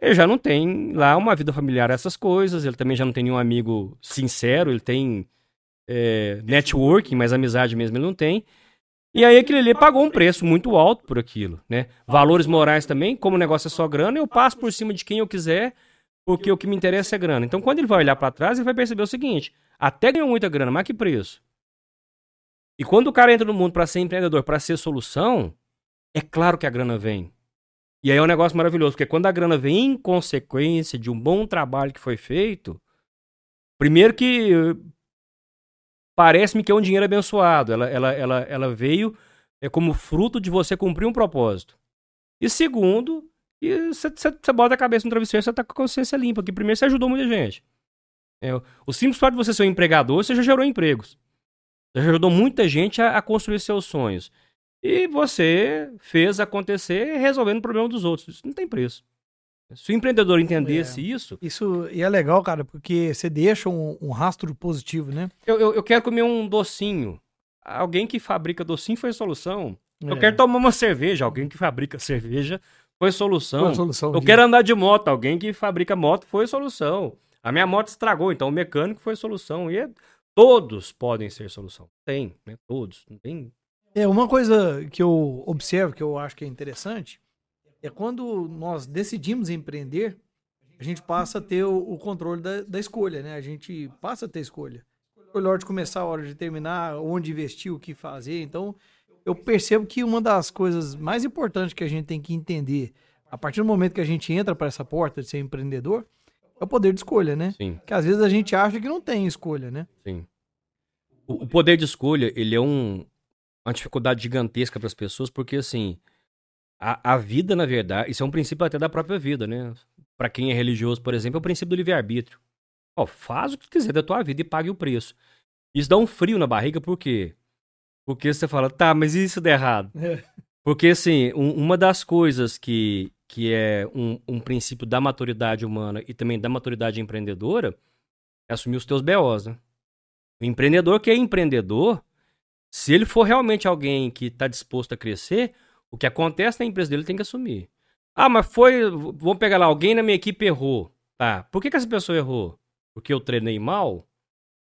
ele já não tem lá uma vida familiar, essas coisas. Ele também já não tem nenhum amigo sincero. Ele tem é, networking, mas amizade mesmo ele não tem. E aí aquele ali pagou um preço muito alto por aquilo, né? Valores morais também, como o negócio é só grana, eu passo por cima de quem eu quiser, porque o que me interessa é grana. Então quando ele vai olhar para trás, ele vai perceber o seguinte: até ganhou muita grana, mas que preço? E quando o cara entra no mundo para ser empreendedor, para ser solução, é claro que a grana vem. E aí é um negócio maravilhoso, porque quando a grana vem em consequência de um bom trabalho que foi feito, primeiro que parece-me que é um dinheiro abençoado. Ela, ela, ela, ela veio é como fruto de você cumprir um propósito. E segundo, você bota a cabeça no travesseiro e você tá com a consciência limpa, que primeiro você ajudou muita gente. É, o simples fato de você ser um empregador, você já gerou empregos. Você já ajudou muita gente a, a construir seus sonhos. E você fez acontecer resolvendo o problema dos outros. Isso não tem preço. Se o empreendedor entendesse é. isso. Isso e é legal, cara, porque você deixa um, um rastro positivo, né? Eu, eu, eu, quero comer um docinho. Alguém que fabrica docinho foi solução. É. Eu quero tomar uma cerveja. Alguém que fabrica cerveja foi solução. Foi solução eu de... quero andar de moto. Alguém que fabrica moto foi solução. A minha moto estragou, então o mecânico foi solução. E é... todos podem ser solução. Tem, né? Todos. Não tem é, uma coisa que eu observo, que eu acho que é interessante, é quando nós decidimos empreender, a gente passa a ter o, o controle da, da, escolha, né? A gente passa a ter escolha. A hora de começar, a hora de terminar, onde investir, o que fazer. Então, eu percebo que uma das coisas mais importantes que a gente tem que entender, a partir do momento que a gente entra para essa porta de ser empreendedor, é o poder de escolha, né? Sim. Que às vezes a gente acha que não tem escolha, né? Sim. O, o poder de escolha, ele é um, uma dificuldade gigantesca para as pessoas, porque assim, a, a vida, na verdade, isso é um princípio até da própria vida, né? Para quem é religioso, por exemplo, é o princípio do livre-arbítrio. Ó, faz o que quiser da tua vida e pague o preço. Isso dá um frio na barriga, por quê? Porque você fala, tá, mas e se der errado? É. Porque, assim, um, uma das coisas que, que é um, um, princípio da maturidade humana e também da maturidade empreendedora é assumir os teus BOs, né? O empreendedor que é empreendedor, se ele for realmente alguém que está disposto a crescer, o que acontece na empresa dele tem que assumir. Ah, mas foi. Vamos pegar lá, alguém na minha equipe errou. Tá. Por que, que essa pessoa errou? Porque eu treinei mal?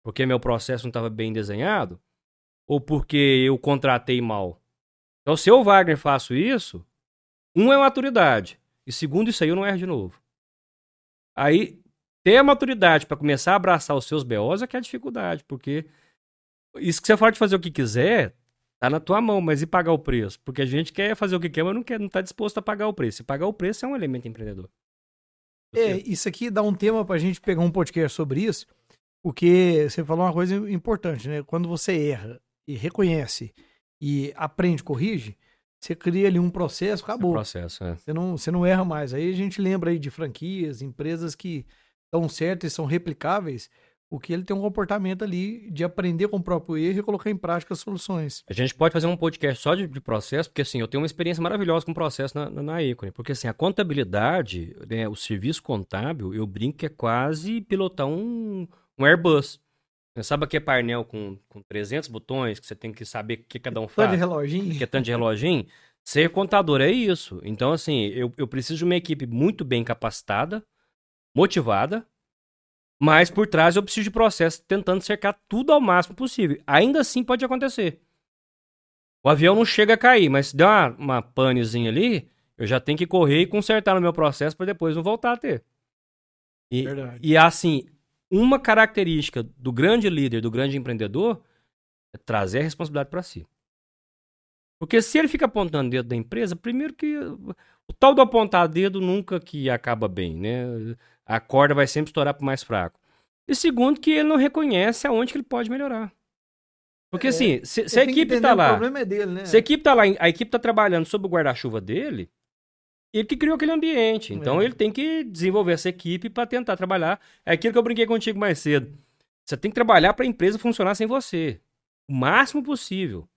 Porque meu processo não estava bem desenhado? Ou porque eu contratei mal? Então, se eu, Wagner, faço isso, um é maturidade. E segundo, isso aí eu não erro de novo. Aí, ter a maturidade para começar a abraçar os seus BOs é que é a dificuldade, porque isso que você fala de fazer o que quiser, tá na tua mão, mas e pagar o preço? Porque a gente quer fazer o que quer, mas não, quer, não tá disposto a pagar o preço. E pagar o preço é um elemento empreendedor. É, isso aqui dá um tema pra gente pegar um podcast sobre isso, porque você falou uma coisa importante, né? Quando você erra e reconhece e aprende, corrige, você cria ali um processo, acabou. processo, é. Você não, você não erra mais. Aí a gente lembra aí de franquias, empresas que dão certo e são replicáveis, porque ele tem um comportamento ali de aprender com o próprio erro e colocar em prática as soluções. A gente pode fazer um podcast só de, de processo, porque assim, eu tenho uma experiência maravilhosa com processo na, na, na Econe, porque assim, a contabilidade, né, o serviço contábil, eu brinco que é quase pilotar um, um Airbus. Você sabe aquele painel com, com 300 botões, que você tem que saber o que cada um faz? Tanto de reloginho. Que é tanto de reloginho? Ser contador é isso. Então, assim, eu, eu preciso de uma equipe muito bem capacitada, motivada, mas por trás eu preciso de processo tentando cercar tudo ao máximo possível. Ainda assim pode acontecer. O avião não chega a cair, mas se der uma, uma panezinha ali, eu já tenho que correr e consertar no meu processo para depois não voltar a ter. E, Verdade. e assim, uma característica do grande líder, do grande empreendedor, é trazer a responsabilidade para si. Porque se ele fica apontando dedo da empresa, primeiro que o tal do apontar dedo nunca que acaba bem, né? A corda vai sempre estourar pro mais fraco. E segundo que ele não reconhece aonde que ele pode melhorar. Porque É, assim, se, se a equipe entender tá O lá, problema é dele, né? se a equipe tá lá, a equipe tá trabalhando sob o guarda-chuva dele, ele que criou aquele ambiente. Então É. ele tem que desenvolver essa equipe para tentar trabalhar. É aquilo que eu brinquei contigo mais cedo. Você tem que trabalhar para a empresa funcionar sem você. O máximo possível.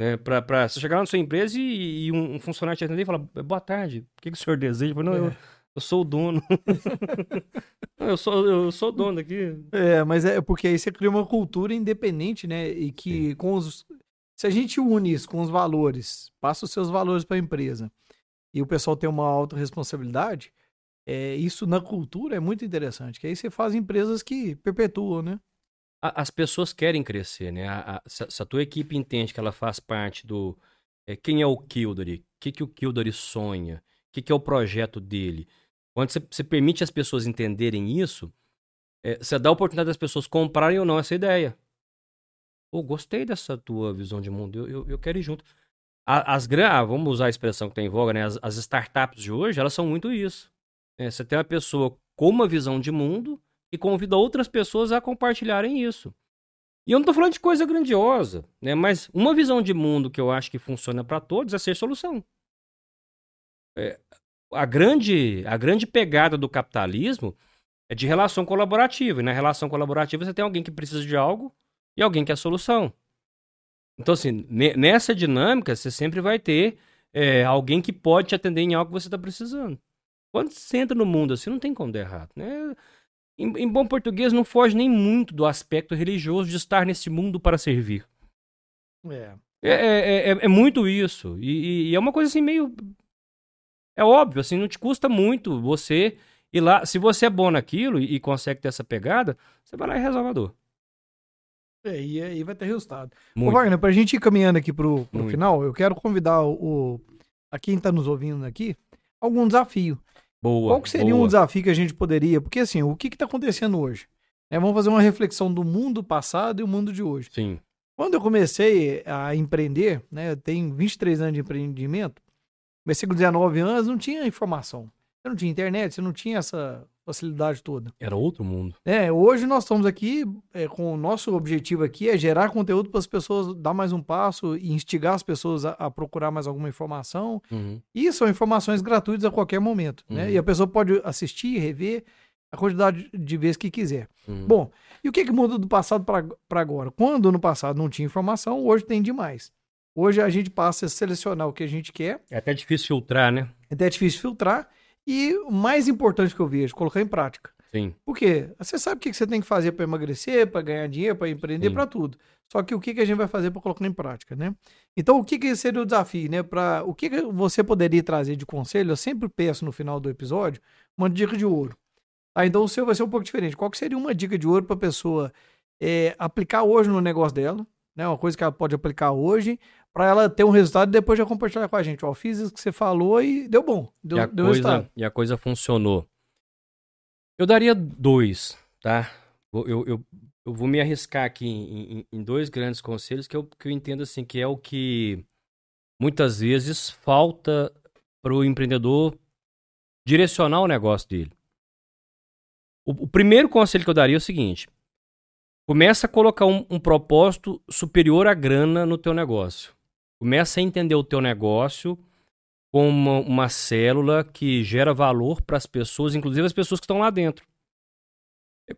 Né? Pra, pra você chegar lá na sua empresa e, e um, um funcionário te atender e falar: boa tarde, o que, que o senhor deseja? Eu falo, não, eu, É. eu sou o dono. Não, eu, sou, eu sou o dono daqui. É, mas é porque aí você cria uma cultura independente, né? E que com os. Se a gente une isso com os valores, passa os seus valores para a empresa e o pessoal tem uma autorresponsabilidade, é, isso na cultura é muito interessante. Que aí você faz empresas que perpetuam, né? A- As pessoas querem crescer, né? A- a- se, a- se a tua equipe entende que ela faz parte do. é, quem é o Kildare? O que, que o Kildare sonha? O que, que é o projeto dele? Quando você, permite as pessoas entenderem isso, é, você dá a oportunidade das pessoas comprarem ou não essa ideia. Pô, gostei dessa tua visão de mundo, eu, eu, eu quero ir junto. As, gran- ah, vamos usar a expressão que tem em voga, né? As, as startups de hoje, elas são muito isso. É, você tem uma pessoa com uma visão de mundo e convida outras pessoas a compartilharem isso. E eu não tô falando de coisa grandiosa, né? Mas uma visão de mundo que eu acho que funciona para todos é ser solução. É, a, grande, a grande pegada do capitalismo é de relação colaborativa. E na relação colaborativa você tem alguém que precisa de algo e alguém que é a solução. Então, assim, ne- nessa dinâmica, você sempre vai ter é, alguém que pode te atender em algo que você está precisando. Quando você entra no mundo assim, não tem como dar errado. Né? Em, em bom português, não foge nem muito do aspecto religioso de estar nesse mundo para servir. É. É, é, é, é muito isso. E, e- é uma coisa assim meio. É óbvio, assim, não te custa muito você ir lá. Se você é bom naquilo e, e consegue ter essa pegada, você vai lá e resolve a dor. É, e aí vai ter resultado. Ô, Muito. Wagner, pra gente ir caminhando aqui pro, pro Muito. final, eu quero convidar o, o- a quem tá nos ouvindo aqui algum desafio. Boa. Qual que seria um boa. desafio que a gente poderia? Porque assim, o que está acontecendo hoje? Né, vamos fazer uma reflexão do mundo passado e o mundo de hoje. Sim. Quando eu comecei a empreender, né, eu tenho 23 anos de empreendimento, comecei com 19 anos, não tinha informação. Você não tinha internet, você não tinha essa facilidade toda. Era outro mundo. É, hoje nós estamos aqui é, com o nosso objetivo aqui é gerar conteúdo para as pessoas dar mais um passo e instigar as pessoas a, a procurar mais alguma informação. Uhum. E são informações gratuitas a qualquer momento, né? Uhum. E a pessoa pode assistir, rever a quantidade de vezes que quiser. Uhum. Bom, e o que, que muda do passado para agora? Quando no passado não tinha informação, hoje tem demais. Hoje a gente passa a selecionar o que a gente quer, É até difícil filtrar, né? é até difícil filtrar, e o mais importante que eu vejo, colocar em prática. Sim. Por quê? Você sabe o que você tem que fazer para emagrecer, para ganhar dinheiro, para empreender, para tudo. Só que o que, a gente vai fazer para colocar em prática, né? Então, o que, seria o desafio, né? Pra, o que, você poderia trazer de conselho? Eu sempre peço no final do episódio uma dica de ouro. Ah, então o seu vai ser um pouco diferente. Qual seria uma dica de ouro para a pessoa é, aplicar hoje no negócio dela? Né? Uma coisa que ela pode aplicar hoje para ela ter um resultado e depois já compartilhar com a gente. Ó, fiz isso que você falou e deu bom. Deu, e, deu coisa, resultado. e a coisa funcionou. Eu daria dois, tá? Eu, eu, eu, eu vou me arriscar aqui em, em, em, dois grandes conselhos que eu, que eu entendo assim que é o que muitas vezes falta para o empreendedor direcionar o negócio dele. O, o, primeiro conselho que eu daria é o seguinte: começa a colocar um, um propósito superior à grana no teu negócio. Começa a entender o teu negócio como uma, uma célula que gera valor para as pessoas, inclusive as pessoas que estão lá dentro.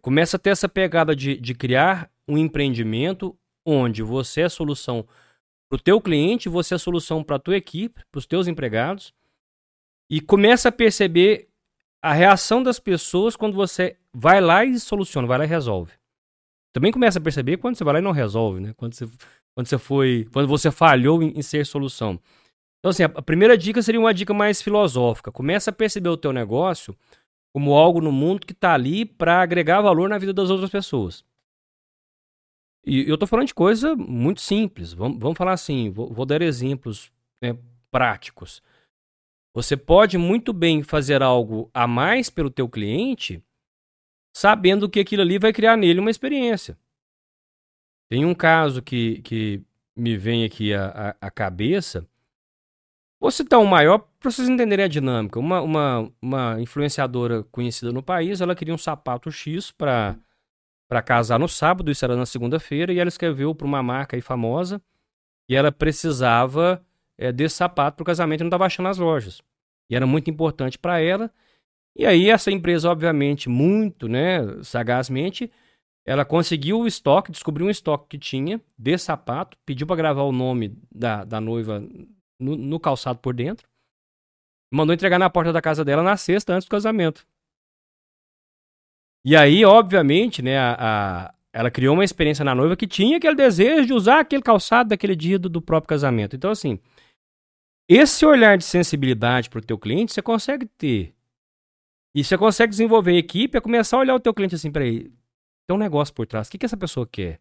Começa a ter essa pegada de, de criar um empreendimento onde você é solução para o teu cliente, você é solução para a tua equipe, para os teus empregados, e começa a perceber a reação das pessoas quando você vai lá e soluciona, vai lá e resolve. Também começa a perceber quando você vai lá e não resolve, né? Quando você quando você foi, quando você falhou em, em ser solução. Então, assim, a, a primeira dica seria uma dica mais filosófica. Começa a perceber o teu negócio como algo no mundo que está ali para agregar valor na vida das outras pessoas. E eu estou falando de coisa muito simples. Vamos, vamos falar assim, vou, vou dar exemplos né, práticos. Você pode muito bem fazer algo a mais pelo teu cliente, sabendo que aquilo ali vai criar nele uma experiência. Tem um caso que, que me vem aqui à, à, cabeça. Vou citar um maior para vocês entenderem a dinâmica. Uma, uma, uma influenciadora conhecida no país, ela queria um sapato X para para casar no sábado, isso era na segunda-feira, e ela escreveu para uma marca aí famosa e ela precisava é, desse sapato para o casamento e não estava achando nas lojas. E era muito importante para ela. E aí essa empresa, obviamente, muito né, sagazmente, ela conseguiu o estoque, descobriu um estoque que tinha de sapato, pediu para gravar o nome da, da noiva no, no, calçado por dentro. Mandou entregar na porta da casa dela na sexta, antes do casamento. E aí, obviamente, né, a, a, ela criou uma experiência na noiva que tinha aquele desejo de usar aquele calçado daquele dia do, do próprio casamento. Então, assim, esse olhar de sensibilidade para o teu cliente, você consegue ter. E você consegue desenvolver a equipe, é começar a olhar o teu cliente assim, peraí, tem um negócio por trás. O que, que essa pessoa quer?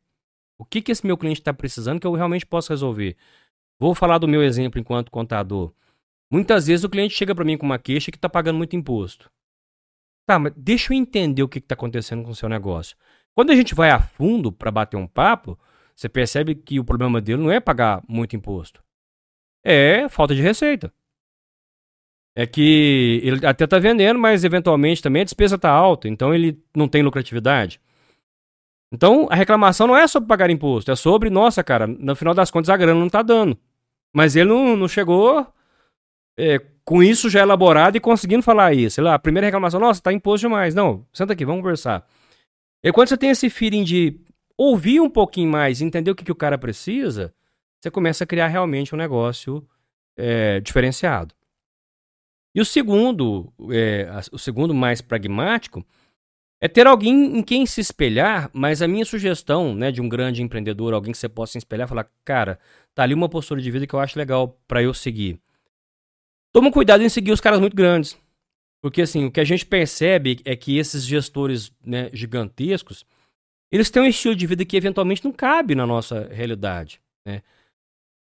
O que, que esse meu cliente está precisando que eu realmente posso resolver? Vou falar do meu exemplo enquanto contador. Muitas vezes o cliente chega para mim com uma queixa que está pagando muito imposto. Tá, mas deixa eu entender o que está acontecendo com o seu negócio. Quando a gente vai a fundo para bater um papo, você percebe que o problema dele não é pagar muito imposto. É falta de receita. É que ele até está vendendo, mas eventualmente também a despesa está alta, então ele não tem lucratividade. Então, a reclamação não é sobre pagar imposto, é sobre, nossa, cara, no final das contas a grana não tá dando. Mas ele não, não chegou é, com isso já elaborado e conseguindo falar isso. Sei lá, a primeira reclamação, nossa, tá imposto demais. Não, senta aqui, vamos conversar. E quando você tem esse feeling de ouvir um pouquinho mais, entender o que, que o cara precisa, você começa a criar realmente um negócio é, diferenciado. E o segundo, é, o segundo mais pragmático, é ter alguém em quem se espelhar, mas a minha sugestão, né, de um grande empreendedor, alguém que você possa se espelhar, falar, cara, tá ali uma postura de vida que eu acho legal para eu seguir. Toma cuidado em seguir os caras muito grandes. Porque assim, o que a gente percebe é que esses gestores né, gigantescos, eles têm um estilo de vida que eventualmente não cabe na nossa realidade. Né?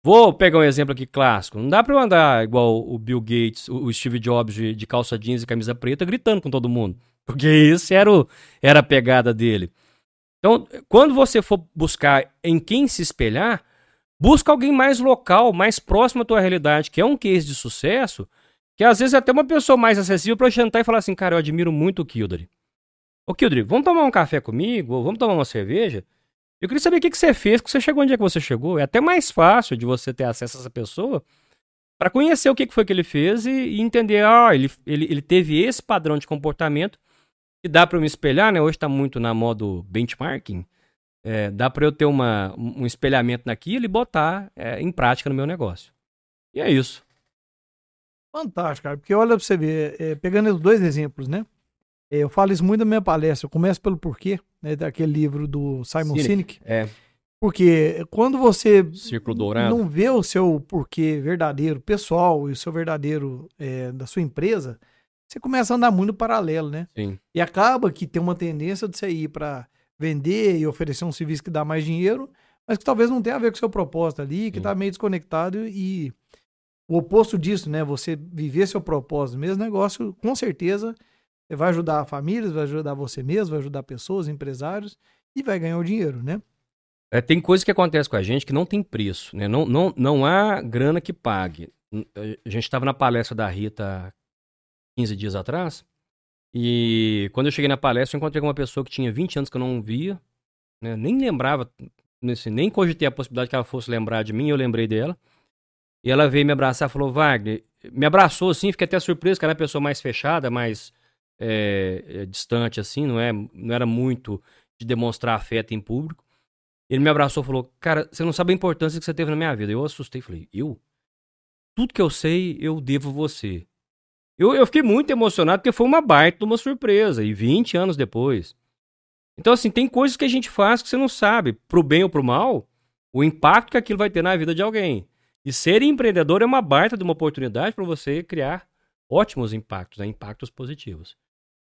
Vou pegar um exemplo aqui clássico. Não dá para eu andar igual o Bill Gates, o Steve Jobs de, de calça jeans e camisa preta gritando com todo mundo. Porque isso era, o, era a pegada dele. Então, quando você for buscar em quem se espelhar, busca alguém mais local, mais próximo à tua realidade, que é um case de sucesso, que às vezes é até uma pessoa mais acessível para jantar e falar assim, cara, eu admiro muito o Kildare. Ô Kildare, vamos tomar um café comigo? Ou vamos tomar uma cerveja? Eu queria saber o que, que você fez, que você chegou onde é que você chegou. É até mais fácil de você ter acesso a essa pessoa para conhecer o que, que foi que ele fez e, e entender, ah, ele, ele, ele teve esse padrão de comportamento que dá para eu me espelhar, né? Hoje está muito na modo benchmarking. É, dá para eu ter uma, um espelhamento naquilo e botar é, em prática no meu negócio. E é isso. Fantástico, cara. Porque olha para você ver, é, pegando os dois exemplos, né? É, Eu falo isso muito na minha palestra. Eu começo pelo porquê, né, daquele livro do Simon Sinek. Sinek. É, Porque quando você Círculo Dourado. não vê o seu porquê verdadeiro, pessoal, e o seu verdadeiro é, da sua empresa, você começa a andar muito paralelo, né? Sim. E acaba que tem uma tendência de você ir para vender e oferecer um serviço que dá mais dinheiro, mas que talvez não tenha a ver com o seu propósito ali, que está meio desconectado e o oposto disso, né? Você viver seu propósito, mesmo negócio, com certeza você vai ajudar famílias, vai ajudar você mesmo, vai ajudar pessoas, empresários e vai ganhar o dinheiro, né? É, tem coisas que acontecem com a gente que não tem preço, né? Não, não, não há grana que pague. A gente estava na palestra da Rita 15 dias atrás, e quando eu cheguei na palestra, eu encontrei com uma pessoa que tinha 20 anos que eu não via, né? Nem lembrava, nem cogitei a possibilidade que ela fosse lembrar de mim, eu lembrei dela. E ela veio me abraçar e falou, Wagner, me abraçou assim, fiquei até surpreso, que era uma pessoa mais fechada, mais é, é, distante assim, não, é, não era muito de demonstrar afeto em público. Ele me abraçou e falou: Cara, você não sabe a importância que você teve na minha vida. Eu assustei falei: Eu? Tudo que eu sei, eu devo você. Eu, eu fiquei muito emocionado porque foi uma baita de uma surpresa. E 20 anos depois. Então, assim, tem coisas que a gente faz que você não sabe, pro bem ou pro mal, o impacto que aquilo vai ter na vida de alguém. E ser empreendedor é uma baita de uma oportunidade para você criar ótimos impactos, né? impactos positivos.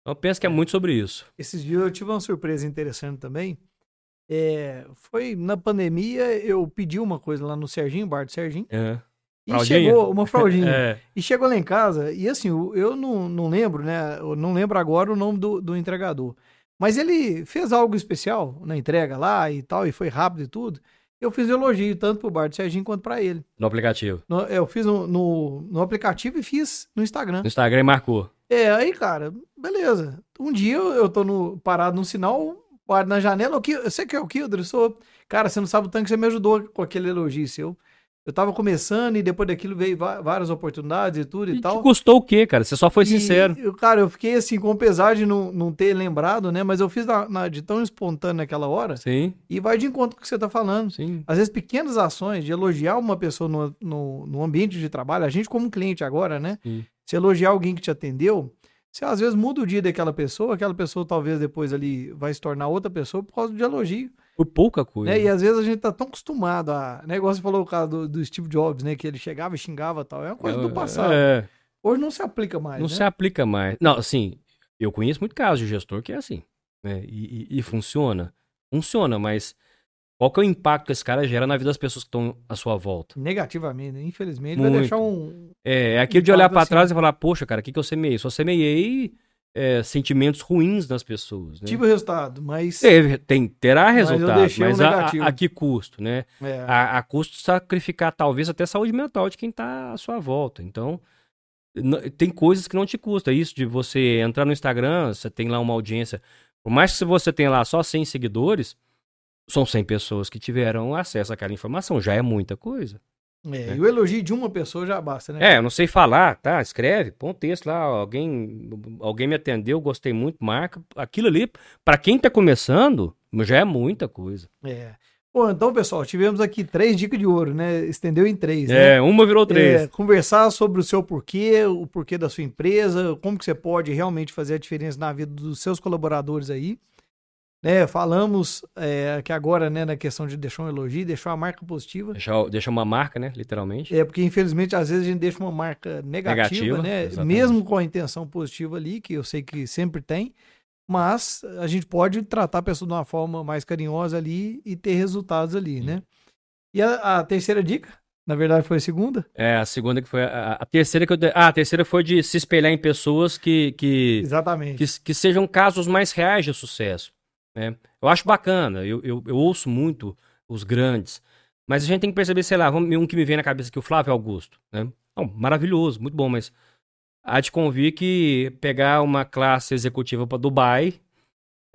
Então, eu penso que é muito sobre isso. Esses dias eu tive uma surpresa interessante também. É, foi na pandemia, eu pedi uma coisa lá no Serginho, bar do Serginho, É. e Fraldinha? chegou uma fraldinha. É. E chegou lá em casa, e assim, eu não, não lembro, né? Eu não lembro agora o nome do, do entregador. Mas ele fez algo especial na entrega lá e tal, e foi rápido e tudo. Eu fiz elogio tanto pro bar do Serginho quanto pra ele. No aplicativo. No- eu fiz no, no, no aplicativo e fiz no Instagram. No Instagram marcou. É, aí, cara, beleza. Um dia eu, eu tô no, parado num sinal, parado na janela, o que, você que é o Kildre? Eu sou. Cara, você não sabe o tanto que você me ajudou com aquele elogio seu. Eu tava começando e depois daquilo veio várias oportunidades e tudo e, E tal. te custou o quê, cara? Você só foi E, sincero. cara, eu fiquei assim, com pesar de não, não ter lembrado, né? Mas eu fiz na, na- de tão espontâneo naquela hora Sim, e vai de encontro com o que você tá falando. sim. Às vezes, pequenas ações de elogiar uma pessoa no, no, no ambiente de trabalho, a gente como cliente agora, né? Sim. Se elogiar alguém que te atendeu, você às vezes muda o dia daquela pessoa, aquela pessoa talvez depois ali vai se tornar outra pessoa por causa de elogio. Por pouca coisa. Né? E às vezes a gente tá tão acostumado a. Negócio você falou o caso do, do Steve Jobs, né? Que ele chegava e xingava e tal. É uma coisa do passado. É, Hoje não se aplica mais. não né? se aplica mais. Não, assim, eu conheço muito caso de gestor que é assim. Né? E, e- e funciona. Funciona, mas qual que é o impacto que esse cara gera na vida das pessoas que estão à sua volta? Negativamente, né? Infelizmente, vai Muito. deixar um. É, é aquilo de olhar pra assim. trás e falar, poxa, cara, o que, que eu semeei? Só semeei é, sentimentos ruins nas pessoas. Né? Tive o resultado, mas. Teve, tem, terá resultado, um mas a, negativo. a, a que custo, né? É, a, a custo sacrificar talvez até a saúde mental de quem está à sua volta. Então, tem coisas que não te custa. Isso de você entrar no Instagram, você tem lá uma audiência. Por mais que você tenha lá só 100 seguidores, são 100 pessoas que tiveram acesso àquela informação. Já é muita coisa. É, E o elogio de uma pessoa já basta, né? É, eu não sei falar, tá? Escreve, põe um texto lá. Alguém, alguém me atendeu, gostei muito, marca. Aquilo ali, para quem tá começando, já é muita coisa. É. Bom, então, pessoal, tivemos aqui três dicas de ouro, né? Estendeu em três, né? É, uma virou três. É, conversar sobre o seu porquê, o porquê da sua empresa, como que você pode realmente fazer a diferença na vida dos seus colaboradores aí. Né, falamos é, que agora, né, na questão de deixar um elogio, deixar uma marca positiva. Deixa, deixa uma marca, né? Literalmente. É, porque infelizmente às vezes a gente deixa uma marca negativa, Negativa, né? exatamente. Mesmo com a intenção positiva ali, que eu sei que sempre tem, mas a gente pode tratar a pessoa de uma forma mais carinhosa ali e ter resultados ali, né? E a, a terceira dica, na verdade foi a segunda, É, a segunda que foi. A, a terceira que eu. dei- Ah, a terceira foi de se espelhar em pessoas que, que, exatamente. que, que sejam casos mais reais de sucesso. Né? Eu acho bacana, eu, eu, eu ouço muito os grandes, mas a gente tem que perceber, sei lá, um que me vem na cabeça aqui, o Flávio Augusto. Né? Não, maravilhoso, muito bom, mas há de convir que pegar uma classe executiva para Dubai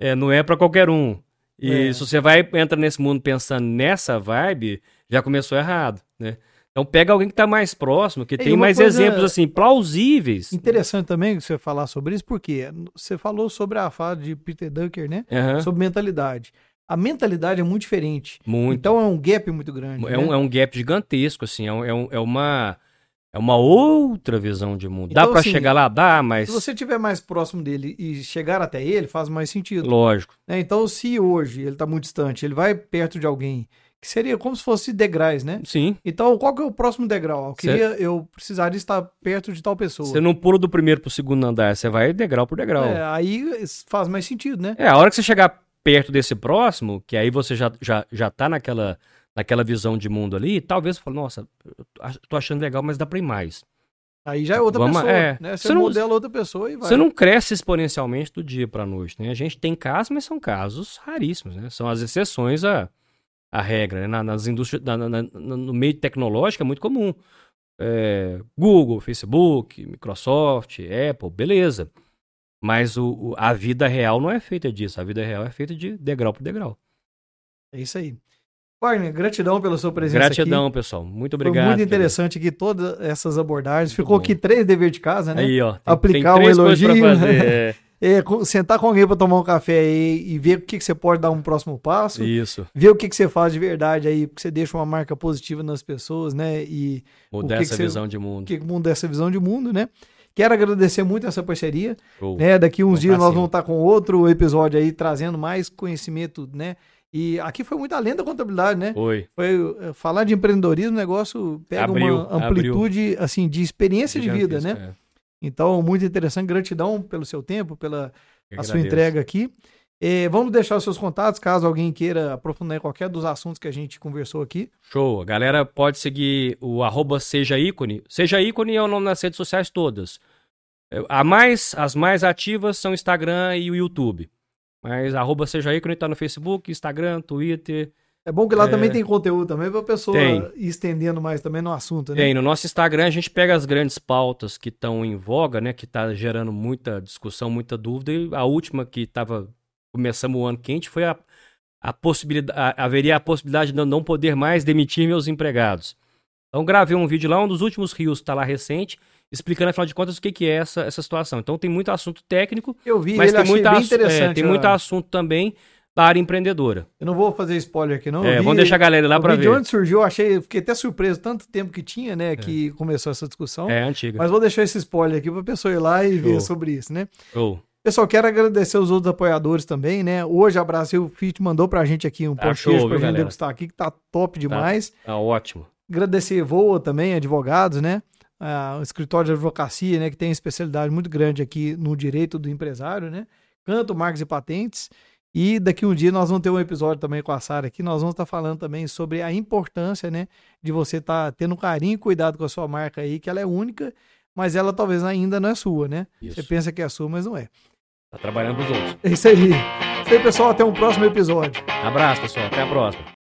é, não é para qualquer um. E É. se você vai entra nesse mundo pensando nessa vibe, já começou errado, né? Então pega alguém que tá mais próximo, que É, e tem mais exemplos assim plausíveis. Interessante também você falar sobre isso, porque você falou sobre a fala de Peter Drucker, né? Aham, Sobre mentalidade. A mentalidade é muito diferente. Muito. Então é um gap muito grande. é, né? um, é um gap gigantesco, assim, é, um- é, um- é uma É uma outra visão de mundo. Dá Então, pra assim, chegar lá? Dá, mas. Se você estiver mais próximo dele e chegar até ele, faz mais sentido. Lógico. né? Então, se hoje ele está muito distante, ele vai perto de alguém, que seria como se fosse degraus, né? Sim. Então, qual que é o próximo degrau? Eu, Cê- queria, eu precisaria estar perto de tal pessoa. Você não pula do primeiro pro segundo andar, você vai degrau por degrau. É, aí faz mais sentido, né? É, a hora que você chegar perto desse próximo, que aí você já, já, já tá naquela, naquela visão de mundo ali, talvez você fale, nossa, eu tô ach- tô achando legal, mas dá pra ir mais. Aí já é outra Vamos- pessoa, é. né? Você, Você não- modela outra pessoa e vai. Você não cresce exponencialmente do dia pra noite, né? A gente tem casos, mas são casos raríssimos, né? São as exceções à, à regra, né? Na- nas indústrias, na- na- no meio tecnológico é muito comum. É, Google, Facebook, Microsoft, Apple, beleza. Mas o, o- a vida real não é feita disso. A vida real é feita de degrau por degrau. É isso aí. Wagner, gratidão pela sua presença Gratidão, aqui. pessoal. Muito Foi obrigado. muito interessante aqui todas essas abordagens. Ficou bom. aqui três dever de casa, né? Aí, ó. Tem, Aplicar tem pra elogio, fazer. é. É, sentar com alguém para tomar um café aí e ver o que, que você pode dar um próximo passo. Isso. Ver o que, que você faz de verdade aí, porque você deixa uma marca positiva nas pessoas, né? E Mudar essa você- visão de mundo. que que muda essa visão de mundo, né? Quero agradecer muito essa parceria. Show. né? Daqui uns dias nós vamos estar com outro episódio aí, trazendo mais conhecimento, né? E aqui foi muito além da contabilidade, né? Oi. Foi eh, falar de empreendedorismo, o negócio pega Abriu, uma amplitude assim de experiência de vida, né? É. Então, muito interessante. Gratidão pelo seu tempo, pela a sua entrega aqui. Eh, vamos deixar os seus contatos, caso alguém queira aprofundar em qualquer dos assuntos que a gente conversou aqui. Show. A galera pode seguir o arroba Seja Ícone. Seja Ícone é o nome nas redes sociais todas. É, A mais, as mais ativas são o Instagram e o YouTube. Mas arroba Seja Ícone tá no Facebook, Instagram, Twitter. É bom que lá É. também tem conteúdo também para a pessoa Tem. ir estendendo mais também no assunto, né? Tem, no nosso Instagram a gente pega as grandes pautas que estão em voga, né? Que tá gerando muita discussão, muita dúvida. E a última que tava. Começamos o ano quente foi a, a possibilidade. a- haveria a possibilidade de eu não poder mais demitir meus empregados. Então gravei um vídeo lá, um dos últimos rios está lá recente, explicando, afinal de contas, o que, que é essa, essa situação. Então tem muito assunto técnico, Eu vi, mas tem, muita, é, tem muito assunto também da área empreendedora. Eu não vou fazer spoiler aqui, não. É, vi- vamos deixar a galera lá para vi de ver. onde surgiu, eu achei, fiquei até surpreso, tanto tempo que tinha, né, que começou essa discussão. É antiga. Mas vou deixar esse spoiler aqui pra pessoa ir lá e ver Show. sobre isso, né? Show. Pessoal, quero agradecer os outros apoiadores também, né? Hoje a Brasil Fit mandou pra gente aqui um Tá viu, pra gente galera? degustar aqui, que tá top demais. Tá ótimo. Agradecer Voa também, advogados, né? Ah, o escritório de advocacia, né? Que tem especialidade muito grande aqui no direito do empresário, né? Canto, marcas e patentes. E daqui um dia nós vamos ter um episódio também com a Sara aqui. Nós vamos estar falando também sobre a importância, né? De você estar tendo carinho e cuidado com a sua marca aí, que ela é única, mas ela talvez ainda não é sua, né? Isso. Você pensa que é sua, mas não é. Tá trabalhando pros outros. É isso aí. Isso aí, pessoal. Até um próximo episódio. Abraço, pessoal. Até a próxima.